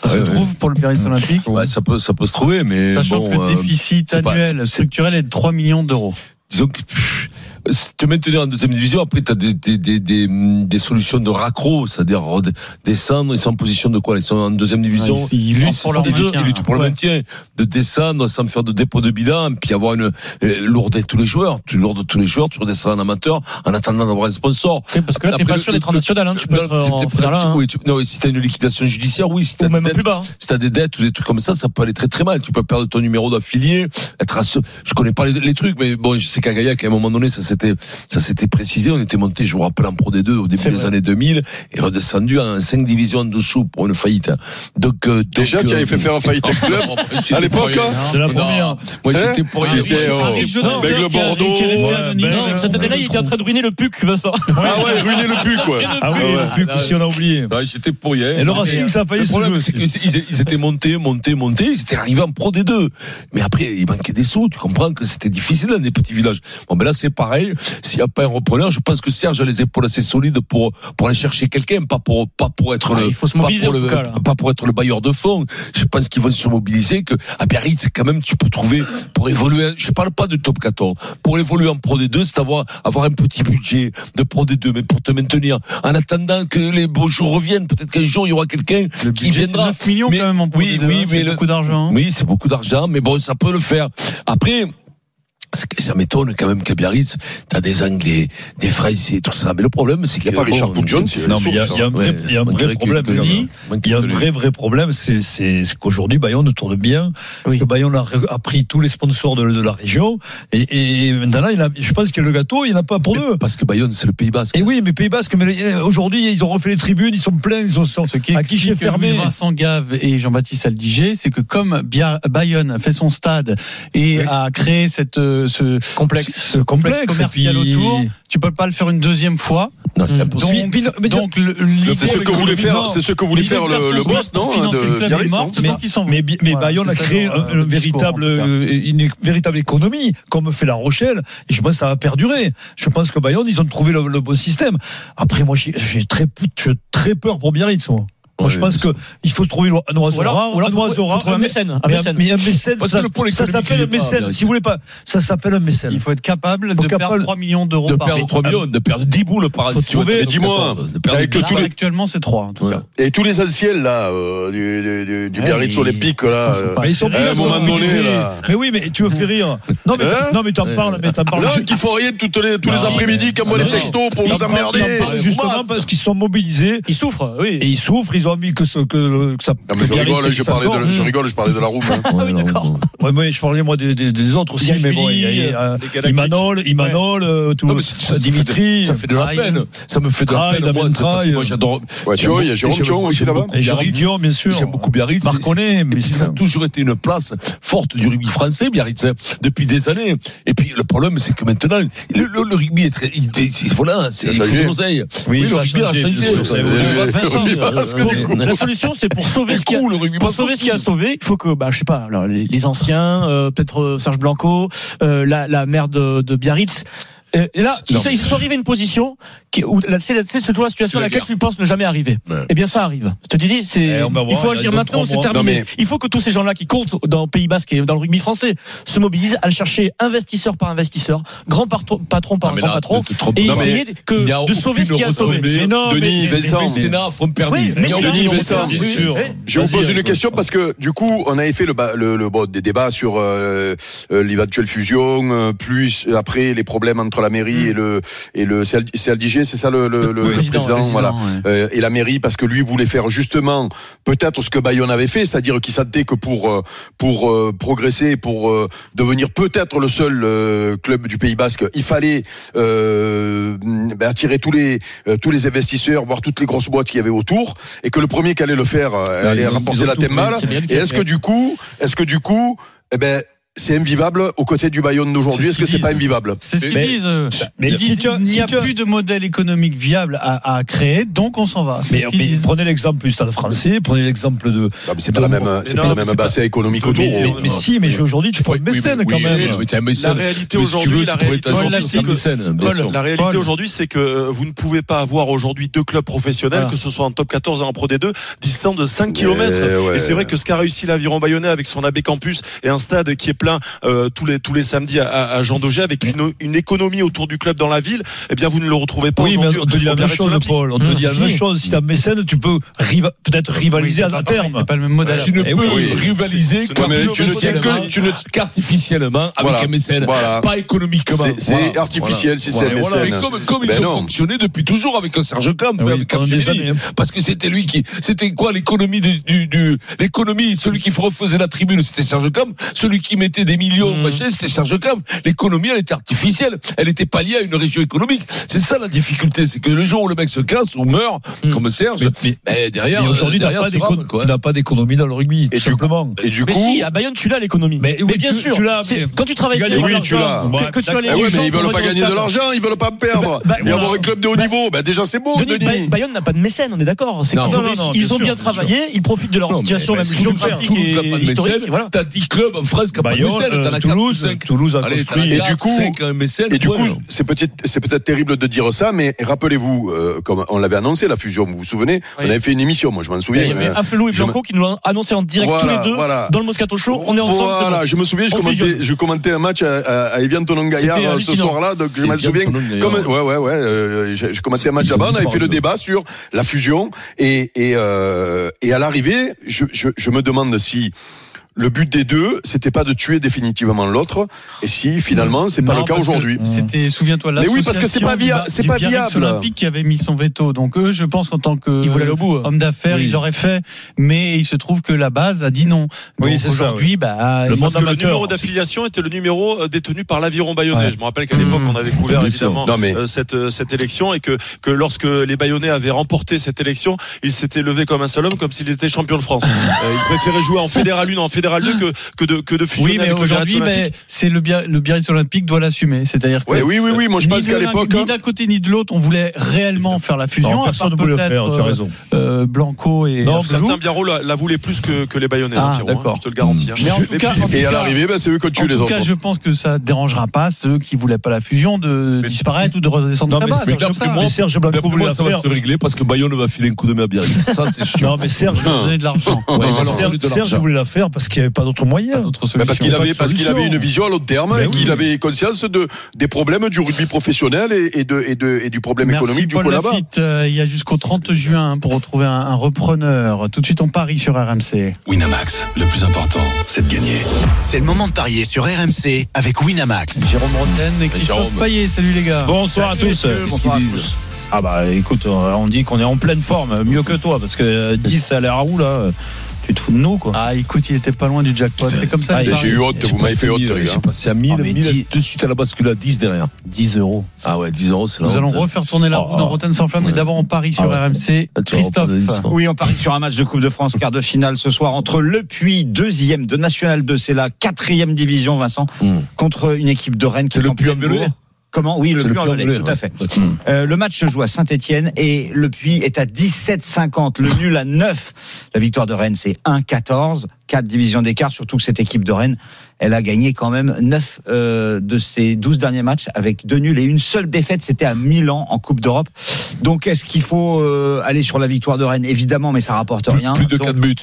[SPEAKER 7] Ça se
[SPEAKER 3] ouais.
[SPEAKER 7] trouve pour le Biarritz Olympique
[SPEAKER 3] Ouais, ça peut, ça peut se trouver, mais
[SPEAKER 7] Sachant
[SPEAKER 3] bon,
[SPEAKER 7] que le
[SPEAKER 3] euh,
[SPEAKER 7] déficit annuel structurel est de 3 millions d'euros.
[SPEAKER 3] Te maintenir en deuxième division, après tu as des, des, des, des, des solutions de raccro, c'est-à-dire descendre, ils sont en position de quoi? Ils sont en deuxième division.
[SPEAKER 7] Ouais, ils- ils luttent
[SPEAKER 3] Ils
[SPEAKER 7] pour leur
[SPEAKER 3] deux,
[SPEAKER 7] maintien,
[SPEAKER 3] ils le maintien, de descendre sans faire de dépôt de bilan, puis avoir une euh, lourde tous les joueurs, tu lourdes tous les joueurs, tu redescends en amateur en attendant d'avoir un sponsor.
[SPEAKER 5] Oui, parce que là, t'es pas sûr d'être en national, hein, tu peux
[SPEAKER 3] Non,
[SPEAKER 5] être
[SPEAKER 3] t'es-
[SPEAKER 5] en hein.
[SPEAKER 3] oui, tu- non, si t'as une liquidation judiciaire, oui, si t'as des dettes-
[SPEAKER 5] hein.
[SPEAKER 3] si des dettes ou des trucs comme ça, ça peut aller très très mal. Tu peux perdre ton numéro d'affilié, être à ce... je connais pas les, les trucs, mais bon, je sais qu'à Gaillac, à un moment donné, ça s'était, ça s'était précisé. On était monté, je vous rappelle, en Pro D2 au début des
[SPEAKER 5] vrai.
[SPEAKER 3] années 2000 et redescendu en 5 divisions en dessous pour une faillite. Donc, euh,
[SPEAKER 6] Déjà,
[SPEAKER 3] donc,
[SPEAKER 6] tu
[SPEAKER 3] euh,
[SPEAKER 6] avais fait faire un faillite club
[SPEAKER 3] j'étais
[SPEAKER 6] à l'époque, hein
[SPEAKER 4] C'est la première.
[SPEAKER 3] Moi,
[SPEAKER 6] Hein
[SPEAKER 3] j'étais pour
[SPEAKER 6] Il
[SPEAKER 3] rien.
[SPEAKER 6] euh, Avec le Bordeaux.
[SPEAKER 5] Non, cette année-là, il était en train de ruiner le PUC, Vincent.
[SPEAKER 6] Ah ouais, ruiner le puc, quoi.
[SPEAKER 4] Ah oui,
[SPEAKER 3] Ouais,
[SPEAKER 4] plus
[SPEAKER 3] ouais.
[SPEAKER 4] que si on a oublié.
[SPEAKER 3] Ouais, j'étais pour rien.
[SPEAKER 4] Et le Racing, ça a failli
[SPEAKER 3] Le
[SPEAKER 4] se aussi.
[SPEAKER 3] ils étaient montés, montés, montés, ils étaient arrivés en Pro D2. Mais après, il manquait des sous. Tu comprends que c'était difficile dans des petits villages. Bon, ben là, c'est pareil. S'il n'y a pas un repreneur, je pense que Serge a les épaules assez solides pour, pour aller chercher quelqu'un, pas pour, pas pour être
[SPEAKER 5] Ah,
[SPEAKER 3] le,
[SPEAKER 5] il faut se
[SPEAKER 3] pas pour
[SPEAKER 5] en
[SPEAKER 3] le,
[SPEAKER 5] tout cas, là.
[SPEAKER 3] pas pour être le bailleur de fonds. Je pense qu'ils vont se mobiliser que, à Biarritz, quand même, tu peux trouver, pour évoluer, je parle pas de top 14, pour évoluer en Pro D2, c'est avoir, avoir un petit budget de Pro D2, mais pour te maintenir, en attendant que les beaux jours reviennent, peut-être qu'un jour, il y aura quelqu'un qui viendra.
[SPEAKER 7] 9 millions
[SPEAKER 3] Mais-
[SPEAKER 7] quand même en Pro
[SPEAKER 3] oui,
[SPEAKER 7] D2,
[SPEAKER 3] oui,
[SPEAKER 7] hein,
[SPEAKER 3] mais
[SPEAKER 7] c'est beaucoup d'argent.
[SPEAKER 3] Oui, c'est beaucoup d'argent, mais bon, ça peut le faire. Après, ça m'étonne quand même qu'à Biarritz, t'as des Anglais, des Français, tout ça. Mais le problème, c'est qu'il
[SPEAKER 6] y a pas Richard.
[SPEAKER 4] Non, mais il y a, il y a un vrai, il y a un vrai problème. Il y a un vrai, vrai problème. C'est, c'est qu'aujourd'hui, Bayonne tourne bien. Que Bayonne a, a, pris tous les sponsors de, de la région. Et, et maintenant, il a, je pense que le gâteau, il n'y en a pas pour deux.
[SPEAKER 3] Parce que Bayonne, c'est le Pays Basque.
[SPEAKER 4] Et oui, mais Pays Basque, mais aujourd'hui, ils ont refait les tribunes, ils sont pleins, ils sont,
[SPEAKER 7] Ce qui à qui j'ai fermé. Vincent Gave et Jean-Baptiste Aldiger, c'est que comme Bayonne a fait son stade et a créé cette, ce
[SPEAKER 5] complexe,
[SPEAKER 7] ce complexe commercial puis... autour, tu peux pas le faire une deuxième fois.
[SPEAKER 3] Non, c'est impossible.
[SPEAKER 7] Donc, donc
[SPEAKER 6] c'est ce que voulait faire, c'est ce que voulait faire le, le boss, non
[SPEAKER 7] de
[SPEAKER 4] mort, mais, mais, mais voilà, Bayonne a créé un, un véritable, une véritable économie, comme fait La Rochelle, et je pense que ça va perdurer. Je pense que Bayonne, ils ont trouvé le, le bon système. Après, moi, j'ai très, très peur pour Biarritz, moi. Moi, je pense que il faut trouver un oiseau rare, un oiseau rare,
[SPEAKER 5] un mécène,
[SPEAKER 4] un mécène. Mais un mécène, ça, ça s'appelle un mécène. Si vous voulez pas, ça s'appelle un mécène.
[SPEAKER 7] Il faut être capable de perdre 3 millions d'euros par
[SPEAKER 3] an. De perdre 3 millions, de perdre 10 boules par an.
[SPEAKER 6] Faut trouver. Dis-moi,
[SPEAKER 7] actuellement c'est 3 en tout cas.
[SPEAKER 6] Et tous les anciens là du du Biarritz olympique là.
[SPEAKER 4] Ils sont à un moment donné là. Mais oui, mais tu me fais rire. Non mais mais t'en parles, mais t'en parles.
[SPEAKER 6] Non, qu'ils font rien tous les tous les après-midi comme moi les textos pour vous emmerder.
[SPEAKER 4] Justement parce qu'ils sont mobilisés.
[SPEAKER 5] Ils souffrent, oui.
[SPEAKER 4] Et ils souffrent, ils ont envie que que que ça.
[SPEAKER 6] Non, mais je rigole, je parlais, de, je rigole, je parlais de la roue.
[SPEAKER 5] Hein. ah oui, d'accord.
[SPEAKER 4] Ouais, mais je parlais moi des, des, des autres aussi, mais bon, il y a, Imanol, Imanol, ouais. tout le
[SPEAKER 3] ça, Dimitri. Ça fait de la peine. Ça me fait de la peine. Moi, parce que moi, j'adore.
[SPEAKER 6] Ouais, tu vois, il y a Jérôme Thion aussi là-bas.
[SPEAKER 4] Et Jérôme Thion, bien sûr.
[SPEAKER 3] J'aime beaucoup Biarritz.
[SPEAKER 4] Marconnet, mais
[SPEAKER 3] ça a toujours été une place forte du rugby français, Biarritz, depuis des années. Et puis, le problème, c'est que maintenant, le rugby est très, voilà, c'est, l'oseille.
[SPEAKER 4] Oui, le rugby a changé.
[SPEAKER 5] La solution, c'est pour sauver ce qui a, pour sauver ce qui a sauvé, il faut que, bah, je sais pas, alors, les, les anciens, euh, peut-être euh, Serge Blanco, euh, la, la mère de, de Biarritz, et là, ils, ils sont arrivés à une position qui, où c'est toujours la situation à laquelle tu penses ne jamais arriver. Ouais. Eh bien, ça arrive. Je te dis, c'est, eh, il faut agir maintenant, c'est terminé. Il faut que tous ces gens-là qui comptent dans le Pays Basque et dans le rugby français se mobilisent à chercher investisseur par investisseur, grand patron, par non, grand là, patron, et non, essayer que, de sauver ce qui a sauvé.
[SPEAKER 6] Mais non, Denis, Vincent. Denis, Vincent. Je vous pose une question parce que, du coup, on avait fait le, le, le, des débats sur euh, l'éventuelle fusion, plus après les problèmes entre la mairie et le et le c'est c'est ça le, le, le président, président, voilà, euh, et la mairie parce que lui voulait faire justement peut-être ce que Bayonne avait fait, c'est-à-dire qu'il sentait que pour euh, pour euh, progresser, pour euh, devenir peut-être le seul euh, club du Pays Basque, il fallait ben, attirer tous les tous les investisseurs, voir toutes les grosses boîtes qu'il y avait autour, et que le premier qui allait le faire allait remporter la Temmal. Et est-ce que du coup, est-ce que du coup, eh ben c'est invivable aux côtés du Bayonne d'aujourd'hui. Est-ce que c'est pas invivable?
[SPEAKER 7] C'est ce qu'ils disent. Mais, si il n'y a plus de modèle économique viable à, à créer, donc on s'en va.
[SPEAKER 4] Mais, mais prenez l'exemple du Stade Français, prenez l'exemple de.
[SPEAKER 6] C'est pas la même, c'est pas la même bassin économique autour.
[SPEAKER 4] Mais, mais, si, mais aujourd'hui tu prends une mécène quand même.
[SPEAKER 13] La réalité aujourd'hui, la réalité la réalité aujourd'hui, c'est que vous ne pouvez pas avoir aujourd'hui deux clubs professionnels, que ce soit en top 14 et en Pro D2, distants de 5 km. Et c'est vrai que ce qu'a réussi l'aviron bayonnais avec son AB Campus et un stade qui est plein euh, tous les tous les samedis à, à Jean Daugé avec une, une, économie autour du club dans la ville, eh bien vous ne le retrouvez pas
[SPEAKER 4] oui,
[SPEAKER 13] aujourd'hui.
[SPEAKER 4] Mais on te dit la même chose, Paul. On te dit la même chose. Si tu as mécène, tu peux peut-être rivaliser à terme.
[SPEAKER 7] C'est pas le même modèle.
[SPEAKER 3] Tu ne peux rivaliser tu ne qu'artificiellement avec un mécène, pas économiquement.
[SPEAKER 6] C'est artificiel si c'est un mécène.
[SPEAKER 3] Comme ils ont fonctionné depuis toujours avec Serge Camp, avec parce que c'était lui qui, c'était quoi l'économie du, l'économie, celui qui refaisait la tribune, c'était Serge Camp, celui qui mettait des millions, mmh. machin, c'était Serge Cave. L'économie, elle était artificielle. Elle était pas liée à une région économique. C'est ça la difficulté. C'est que le jour où le mec se casse ou meurt, mmh. comme Serge, mais, mais, mais derrière. Mais
[SPEAKER 4] aujourd'hui, tu n'as pas d'économie dans le rugby, et simplement.
[SPEAKER 5] Et du coup. Mais si, à Bayonne, tu l'as l'économie. Mais, oui, bien tu, sûr. Tu mais quand tu travailles
[SPEAKER 6] bien, oui, tu l'as. Que, tu les mais ils veulent pas gagner de l'argent, ils veulent pas perdre. Et avoir un club de haut niveau, bah déjà c'est beau, Denis.
[SPEAKER 5] Bayonne n'a pas de mécène, on est d'accord. Ils ont bien travaillé, ils profitent de leur situation, même géographique et historique.
[SPEAKER 3] T'as 10 clubs en France qui n'ont pas de mécène.
[SPEAKER 4] Toulouse, Toulouse a construit.
[SPEAKER 6] Et du coup, et du coup, c'est peut-être, c'est peut-être terrible de dire ça, mais rappelez-vous, euh, comme on l'avait annoncé la fusion, vous vous souvenez, on avait fait une émission, moi je m'en souviens.
[SPEAKER 5] Il y avait Afelou et Blanco qui nous l'ont annoncé en direct tous les deux dans le Moscato Show. On est ensemble.
[SPEAKER 6] Voilà, je me souviens, je commentais, je commentais un match à, à Evian Tonon Gaillard ce soir-là, donc je m'en souviens. Comme, ouais, ouais, ouais, euh, je commentais un match là-bas, on avait fait le débat sur la fusion et et euh, et à l'arrivée, je, je, je me demande si le but des deux, c'était pas de tuer définitivement l'autre. Et si finalement, c'est pas
[SPEAKER 7] Non,
[SPEAKER 6] le cas aujourd'hui.
[SPEAKER 7] C'était, souviens-toi,
[SPEAKER 6] Mais oui, parce que c'est pas
[SPEAKER 7] l'association
[SPEAKER 6] via-
[SPEAKER 7] du-
[SPEAKER 6] c'est pas viable.
[SPEAKER 7] Olympique qui avait mis son veto. Donc eux, je pense qu'en tant que
[SPEAKER 5] au bout.
[SPEAKER 7] homme d'affaires,
[SPEAKER 5] Oui.
[SPEAKER 7] il l'aurait fait. Mais il se trouve que la base a dit non.
[SPEAKER 4] Oui,
[SPEAKER 7] Donc aujourd'hui, bah,
[SPEAKER 4] Le
[SPEAKER 7] il-
[SPEAKER 4] monde
[SPEAKER 13] que le numéro d'affiliation était le numéro euh, détenu par l'aviron bayonnais.
[SPEAKER 7] Ouais.
[SPEAKER 13] Je me rappelle qu'à l'époque, on avait couvert évidemment
[SPEAKER 6] Non, mais-
[SPEAKER 13] euh, cette, euh, cette élection et que, que lorsque les Bayonnais avaient remporté cette élection, ils s'étaient levés comme un seul homme, comme s'il était champion de France. Euh, ils préféraient jouer en Fédéral 1, en Fédéral 2 que, que de, que de fusionner
[SPEAKER 7] oui, mais
[SPEAKER 13] avec le Biarritz
[SPEAKER 7] aujourd'hui,
[SPEAKER 13] Olympique.
[SPEAKER 7] ben, c'est le, Bia- le Biarritz Olympique doit l'assumer. C'est-à-dire que
[SPEAKER 6] Ouais, oui, oui, oui. Moi, je
[SPEAKER 7] ni
[SPEAKER 6] pense qu'à l'époque. hein.
[SPEAKER 7] ni d'un côté ni de l'autre, on voulait réellement faire la fusion.
[SPEAKER 4] Non,
[SPEAKER 7] à
[SPEAKER 4] personne ne
[SPEAKER 7] part
[SPEAKER 4] voulait faire, tu as
[SPEAKER 7] euh,
[SPEAKER 4] raison.
[SPEAKER 7] euh, Blanco et
[SPEAKER 4] Non.
[SPEAKER 13] Certains Biarro la, la voulaient plus que, que les Bayonnais,
[SPEAKER 7] Ah,
[SPEAKER 13] hein, Pierrot, hein,
[SPEAKER 7] d'accord.
[SPEAKER 13] je te le garantis. hein.
[SPEAKER 7] Mais en tout
[SPEAKER 13] Mais
[SPEAKER 7] cas,
[SPEAKER 13] puis-
[SPEAKER 7] en tout
[SPEAKER 6] Et à l'arrivée, ben, c'est eux qui ont tué
[SPEAKER 7] En
[SPEAKER 6] les
[SPEAKER 7] tout
[SPEAKER 6] autres.
[SPEAKER 7] cas, je pense que ça dérangera pas ceux qui voulaient pas la fusion de disparaître ou de redescendre
[SPEAKER 4] Non,
[SPEAKER 7] très
[SPEAKER 4] mais que Serge Blanco voulait
[SPEAKER 3] ça va se régler parce que Bayonne va filer un coup de main à Biarritz. Ça, c'est sûr.
[SPEAKER 4] Non, mais Serge,
[SPEAKER 7] leur donner de l'argent.
[SPEAKER 4] Serge, voulait la faire parce qu'il n'y avait pas d'autre moyen.
[SPEAKER 7] D'autres
[SPEAKER 6] parce qu'il avait, parce qu'il avait une vision à long terme
[SPEAKER 4] Ben
[SPEAKER 6] et
[SPEAKER 4] oui.
[SPEAKER 6] qu'il avait conscience de, des problèmes du rugby professionnel et, et de, et, de, et du problème
[SPEAKER 7] Merci
[SPEAKER 6] économique du
[SPEAKER 7] Paul. Euh, il y a jusqu'au 30 juin pour retrouver un, un repreneur. Tout de suite, on parie sur RMC.
[SPEAKER 2] Winamax, le plus important, c'est de gagner.
[SPEAKER 12] C'est le moment de parier sur RMC avec Winamax.
[SPEAKER 7] Jérôme Roten et Christophe
[SPEAKER 3] Jérôme.
[SPEAKER 7] Payet. Salut les gars.
[SPEAKER 14] Bonsoir à tous.
[SPEAKER 3] Qu'est-ce qu'ils disent
[SPEAKER 14] Ah bah écoute, on dit qu'on est en pleine forme, mieux que toi, parce que euh, 10 à l'air où là? Tu te fous de nous quoi
[SPEAKER 7] Ah, écoute, il était pas loin du jackpot. C'est comme ça.
[SPEAKER 14] Ah, j'ai
[SPEAKER 6] eu honte, vous m'avez fait honte, les
[SPEAKER 3] J'ai
[SPEAKER 6] gars.
[SPEAKER 3] passé à 1000,
[SPEAKER 14] Ah, mais
[SPEAKER 3] 1000
[SPEAKER 14] dix-
[SPEAKER 3] de suite à la bascule à 10 derrière.
[SPEAKER 14] 10 euros.
[SPEAKER 3] Ah ouais, 10 euros, c'est
[SPEAKER 7] Nous allons
[SPEAKER 3] honte.
[SPEAKER 7] refaire tourner la
[SPEAKER 14] Oh,
[SPEAKER 7] roue dans
[SPEAKER 14] oh.
[SPEAKER 7] Roten sans flamme, mais d'abord on parie sur
[SPEAKER 14] Ah.
[SPEAKER 7] RMC. Christophe.
[SPEAKER 14] Oui, on parie sur un match de Coupe de France, quart de finale ce soir entre Le Puy, deuxième de National 2, c'est la quatrième division, Vincent,
[SPEAKER 3] Hmm.
[SPEAKER 14] contre une équipe de Rennes. qui
[SPEAKER 3] C'est
[SPEAKER 14] est
[SPEAKER 3] le Puy en.
[SPEAKER 14] Comment Oui, le Puy en Velay, tout à
[SPEAKER 3] ouais.
[SPEAKER 14] fait.
[SPEAKER 3] D'accord.
[SPEAKER 14] Euh, le match se joue à Saint-Etienne et le Puy est à 17,50. Le nul à 9. La victoire de Rennes, c'est 1,14. 4 divisions d'écart, surtout que cette équipe de Rennes, elle a gagné quand même 9 euh, de ses 12 derniers matchs avec deux nuls et une seule défaite, c'était à Milan en Coupe d'Europe. Donc est-ce qu'il faut euh, aller sur la victoire de Rennes? Évidemment, mais ça rapporte
[SPEAKER 3] Plus,
[SPEAKER 14] rien.
[SPEAKER 3] plus de
[SPEAKER 14] Donc,
[SPEAKER 3] 4 buts.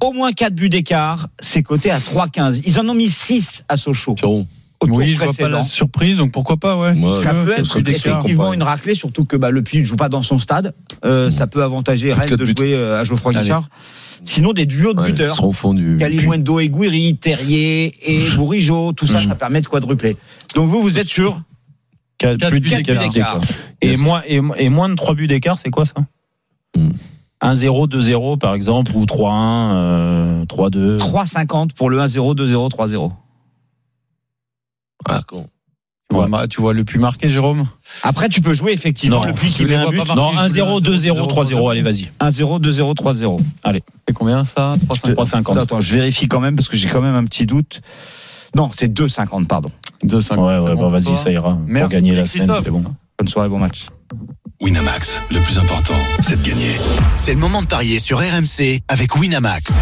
[SPEAKER 14] au moins 4 buts d'écart, c'est coté à 3,15. Ils en ont mis 6 à Sochaux. Au tour
[SPEAKER 7] Oui, je vois pas
[SPEAKER 14] précédent.
[SPEAKER 7] la surprise, donc pourquoi pas, ouais.
[SPEAKER 3] Ouais.
[SPEAKER 14] Ça peut être effectivement une raclée, surtout que bah, le Puy ne joue pas dans son stade. Euh, Ça peut avantager Rennes de jouer euh, à Geoffroy. Guichard. Sinon, des duos de
[SPEAKER 3] Ouais, ils
[SPEAKER 14] buteurs.
[SPEAKER 3] seront au fond du.
[SPEAKER 14] Kalimundo et Guiri, Terrier et Bourigeau, tout ça, ça permet de quadrupler. Donc vous, vous êtes sûr?
[SPEAKER 7] Quatre
[SPEAKER 14] plus de 4 buts
[SPEAKER 7] d'écart.
[SPEAKER 14] Et moins, et, et moins de 3 buts d'écart, c'est quoi ça?
[SPEAKER 3] Hmm.
[SPEAKER 14] 1-0, 2-0 par exemple, ou 3-1, euh, 3-2. 3-50 pour le 1-0, 2-0, 3-0.
[SPEAKER 3] Ah, con.
[SPEAKER 7] Tu vois, ma- tu vois le plus marqué, Jérôme?
[SPEAKER 14] Après, tu peux jouer effectivement
[SPEAKER 7] Non,
[SPEAKER 14] le
[SPEAKER 7] je
[SPEAKER 14] qui met un but.
[SPEAKER 7] pas marquer,
[SPEAKER 14] Non,
[SPEAKER 7] je voulais
[SPEAKER 14] 1-0, 2-0, 3-0. Allez, vas-y. 1-0, 2-0, 3-0. Allez.
[SPEAKER 7] C'est combien ça? 350.
[SPEAKER 14] 3,50. Attends, je vérifie quand même parce que j'ai quand même un petit doute. Non, c'est 2,50, pardon.
[SPEAKER 7] 2,50.
[SPEAKER 14] Ouais, ouais,
[SPEAKER 7] bon
[SPEAKER 14] bah vas-y, ça ira.
[SPEAKER 7] Merci,
[SPEAKER 14] Pour gagner la semaine, c'est bon. Bonne soirée, bon match.
[SPEAKER 2] Winamax, le plus important, c'est de gagner.
[SPEAKER 12] C'est le moment de parier sur RMC avec Winamax.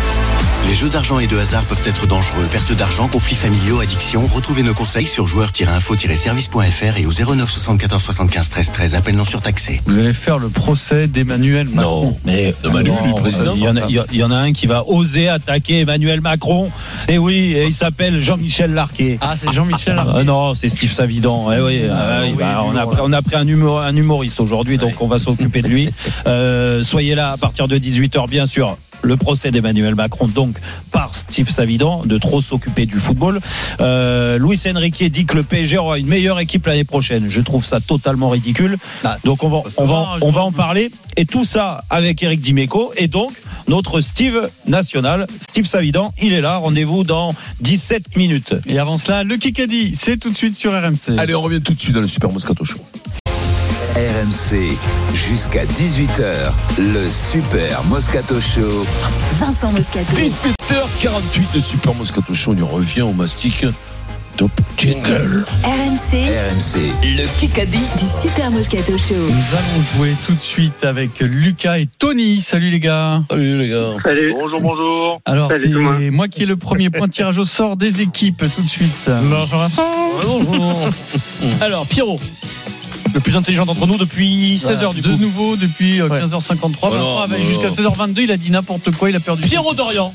[SPEAKER 12] Les jeux d'argent et de hasard peuvent être dangereux. Perte d'argent, conflits familiaux, addiction. Retrouvez nos conseils sur joueurs-info-service.fr et au 09 74 75 13 13. Appel non surtaxé.
[SPEAKER 7] Vous allez faire le procès d'Emmanuel Macron.
[SPEAKER 3] Non.
[SPEAKER 14] Mais
[SPEAKER 3] Manu,
[SPEAKER 14] non,
[SPEAKER 3] le président.
[SPEAKER 14] Il y, en a, il y a- il y en a un qui va oser attaquer Emmanuel Macron. Et oui, et il s'appelle Jean-Michel Larquet.
[SPEAKER 7] Ah, c'est Jean-Michel
[SPEAKER 14] Ah
[SPEAKER 7] Larquet.
[SPEAKER 14] non, c'est Steve Savidan. Eh oui, ah oui,
[SPEAKER 7] oui,
[SPEAKER 14] on, a, on pris un, humor- un humoriste aujourd'hui, donc on va s'occuper de lui. Euh, soyez là à partir de 18h, bien sûr. Le procès d'Emmanuel Macron, donc par Steve Savidan, de trop s'occuper du football. Euh, Luis Enrique dit que le PSG aura une meilleure équipe l'année prochaine. Je trouve ça totalement ridicule. Donc on va,
[SPEAKER 7] ça
[SPEAKER 14] on
[SPEAKER 7] va,
[SPEAKER 14] va,
[SPEAKER 7] je
[SPEAKER 14] on va en parler. Et tout ça avec Eric Dimeco et donc notre Steve national, Steve Savidan. Il est là. Rendez-vous dans 17 minutes.
[SPEAKER 7] Et avant cela, le Kikadi, c'est tout de suite sur RMC.
[SPEAKER 3] Allez, on revient tout de suite dans le Super Moscato Show.
[SPEAKER 2] RMC, jusqu'à 18h, le Super Moscato Show.
[SPEAKER 1] Vincent Moscato.
[SPEAKER 3] 17h48, le Super Moscato Show. On y revient au mastic. Top jingle.
[SPEAKER 1] RMC
[SPEAKER 2] RMC, le Kikadi.
[SPEAKER 1] du Super Moscato Show.
[SPEAKER 7] Nous allons jouer tout de suite avec Lucas et Tony. Salut les gars.
[SPEAKER 3] Salut les gars.
[SPEAKER 11] Salut. Bonjour, bonjour.
[SPEAKER 7] Alors
[SPEAKER 11] Salut
[SPEAKER 7] c'est moi qui ai le premier point de tirage au sort des équipes tout de suite. Bonjour Vincent.
[SPEAKER 5] Alors, Pierrot, le plus intelligent d'entre nous depuis 16 heures du
[SPEAKER 7] de
[SPEAKER 5] coup.
[SPEAKER 7] nouveau depuis euh, 15h53. Vincent
[SPEAKER 3] non,
[SPEAKER 7] avait
[SPEAKER 3] non,
[SPEAKER 7] jusqu'à
[SPEAKER 3] non.
[SPEAKER 7] 16h22, il a dit n'importe quoi, il a perdu.
[SPEAKER 5] Pierrot Dorian,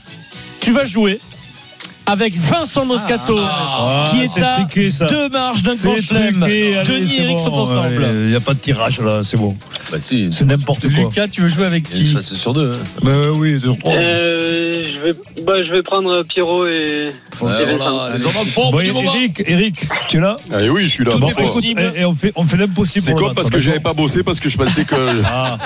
[SPEAKER 5] tu vas jouer avec Vincent Moscato,
[SPEAKER 4] Ah,
[SPEAKER 5] qui est,
[SPEAKER 4] c'est
[SPEAKER 5] à
[SPEAKER 4] truqué, ça.
[SPEAKER 5] deux marches d'un grand chelem. Denis et Eric
[SPEAKER 4] bon,
[SPEAKER 5] sont ensemble.
[SPEAKER 4] Il n'y a pas de tirage là, c'est bon.
[SPEAKER 3] Bah si,
[SPEAKER 4] C'est n'importe quoi.
[SPEAKER 7] Lucas, tu veux jouer avec qui
[SPEAKER 3] c'est sur deux. hein.
[SPEAKER 4] Bah oui, deux trois.
[SPEAKER 15] Euh, je vais, bah, je vais prendre Pierrot et.
[SPEAKER 3] Ouais,
[SPEAKER 15] et
[SPEAKER 3] voilà, les
[SPEAKER 4] Bon. Eric, Eric, tu es là
[SPEAKER 6] Ah oui, je suis là.
[SPEAKER 5] Tout
[SPEAKER 6] Bon,
[SPEAKER 5] est possible.
[SPEAKER 4] Et, et on fait, on fait l'impossible.
[SPEAKER 6] C'est con parce que j'avais pas bossé parce que je pensais que.
[SPEAKER 4] Ah,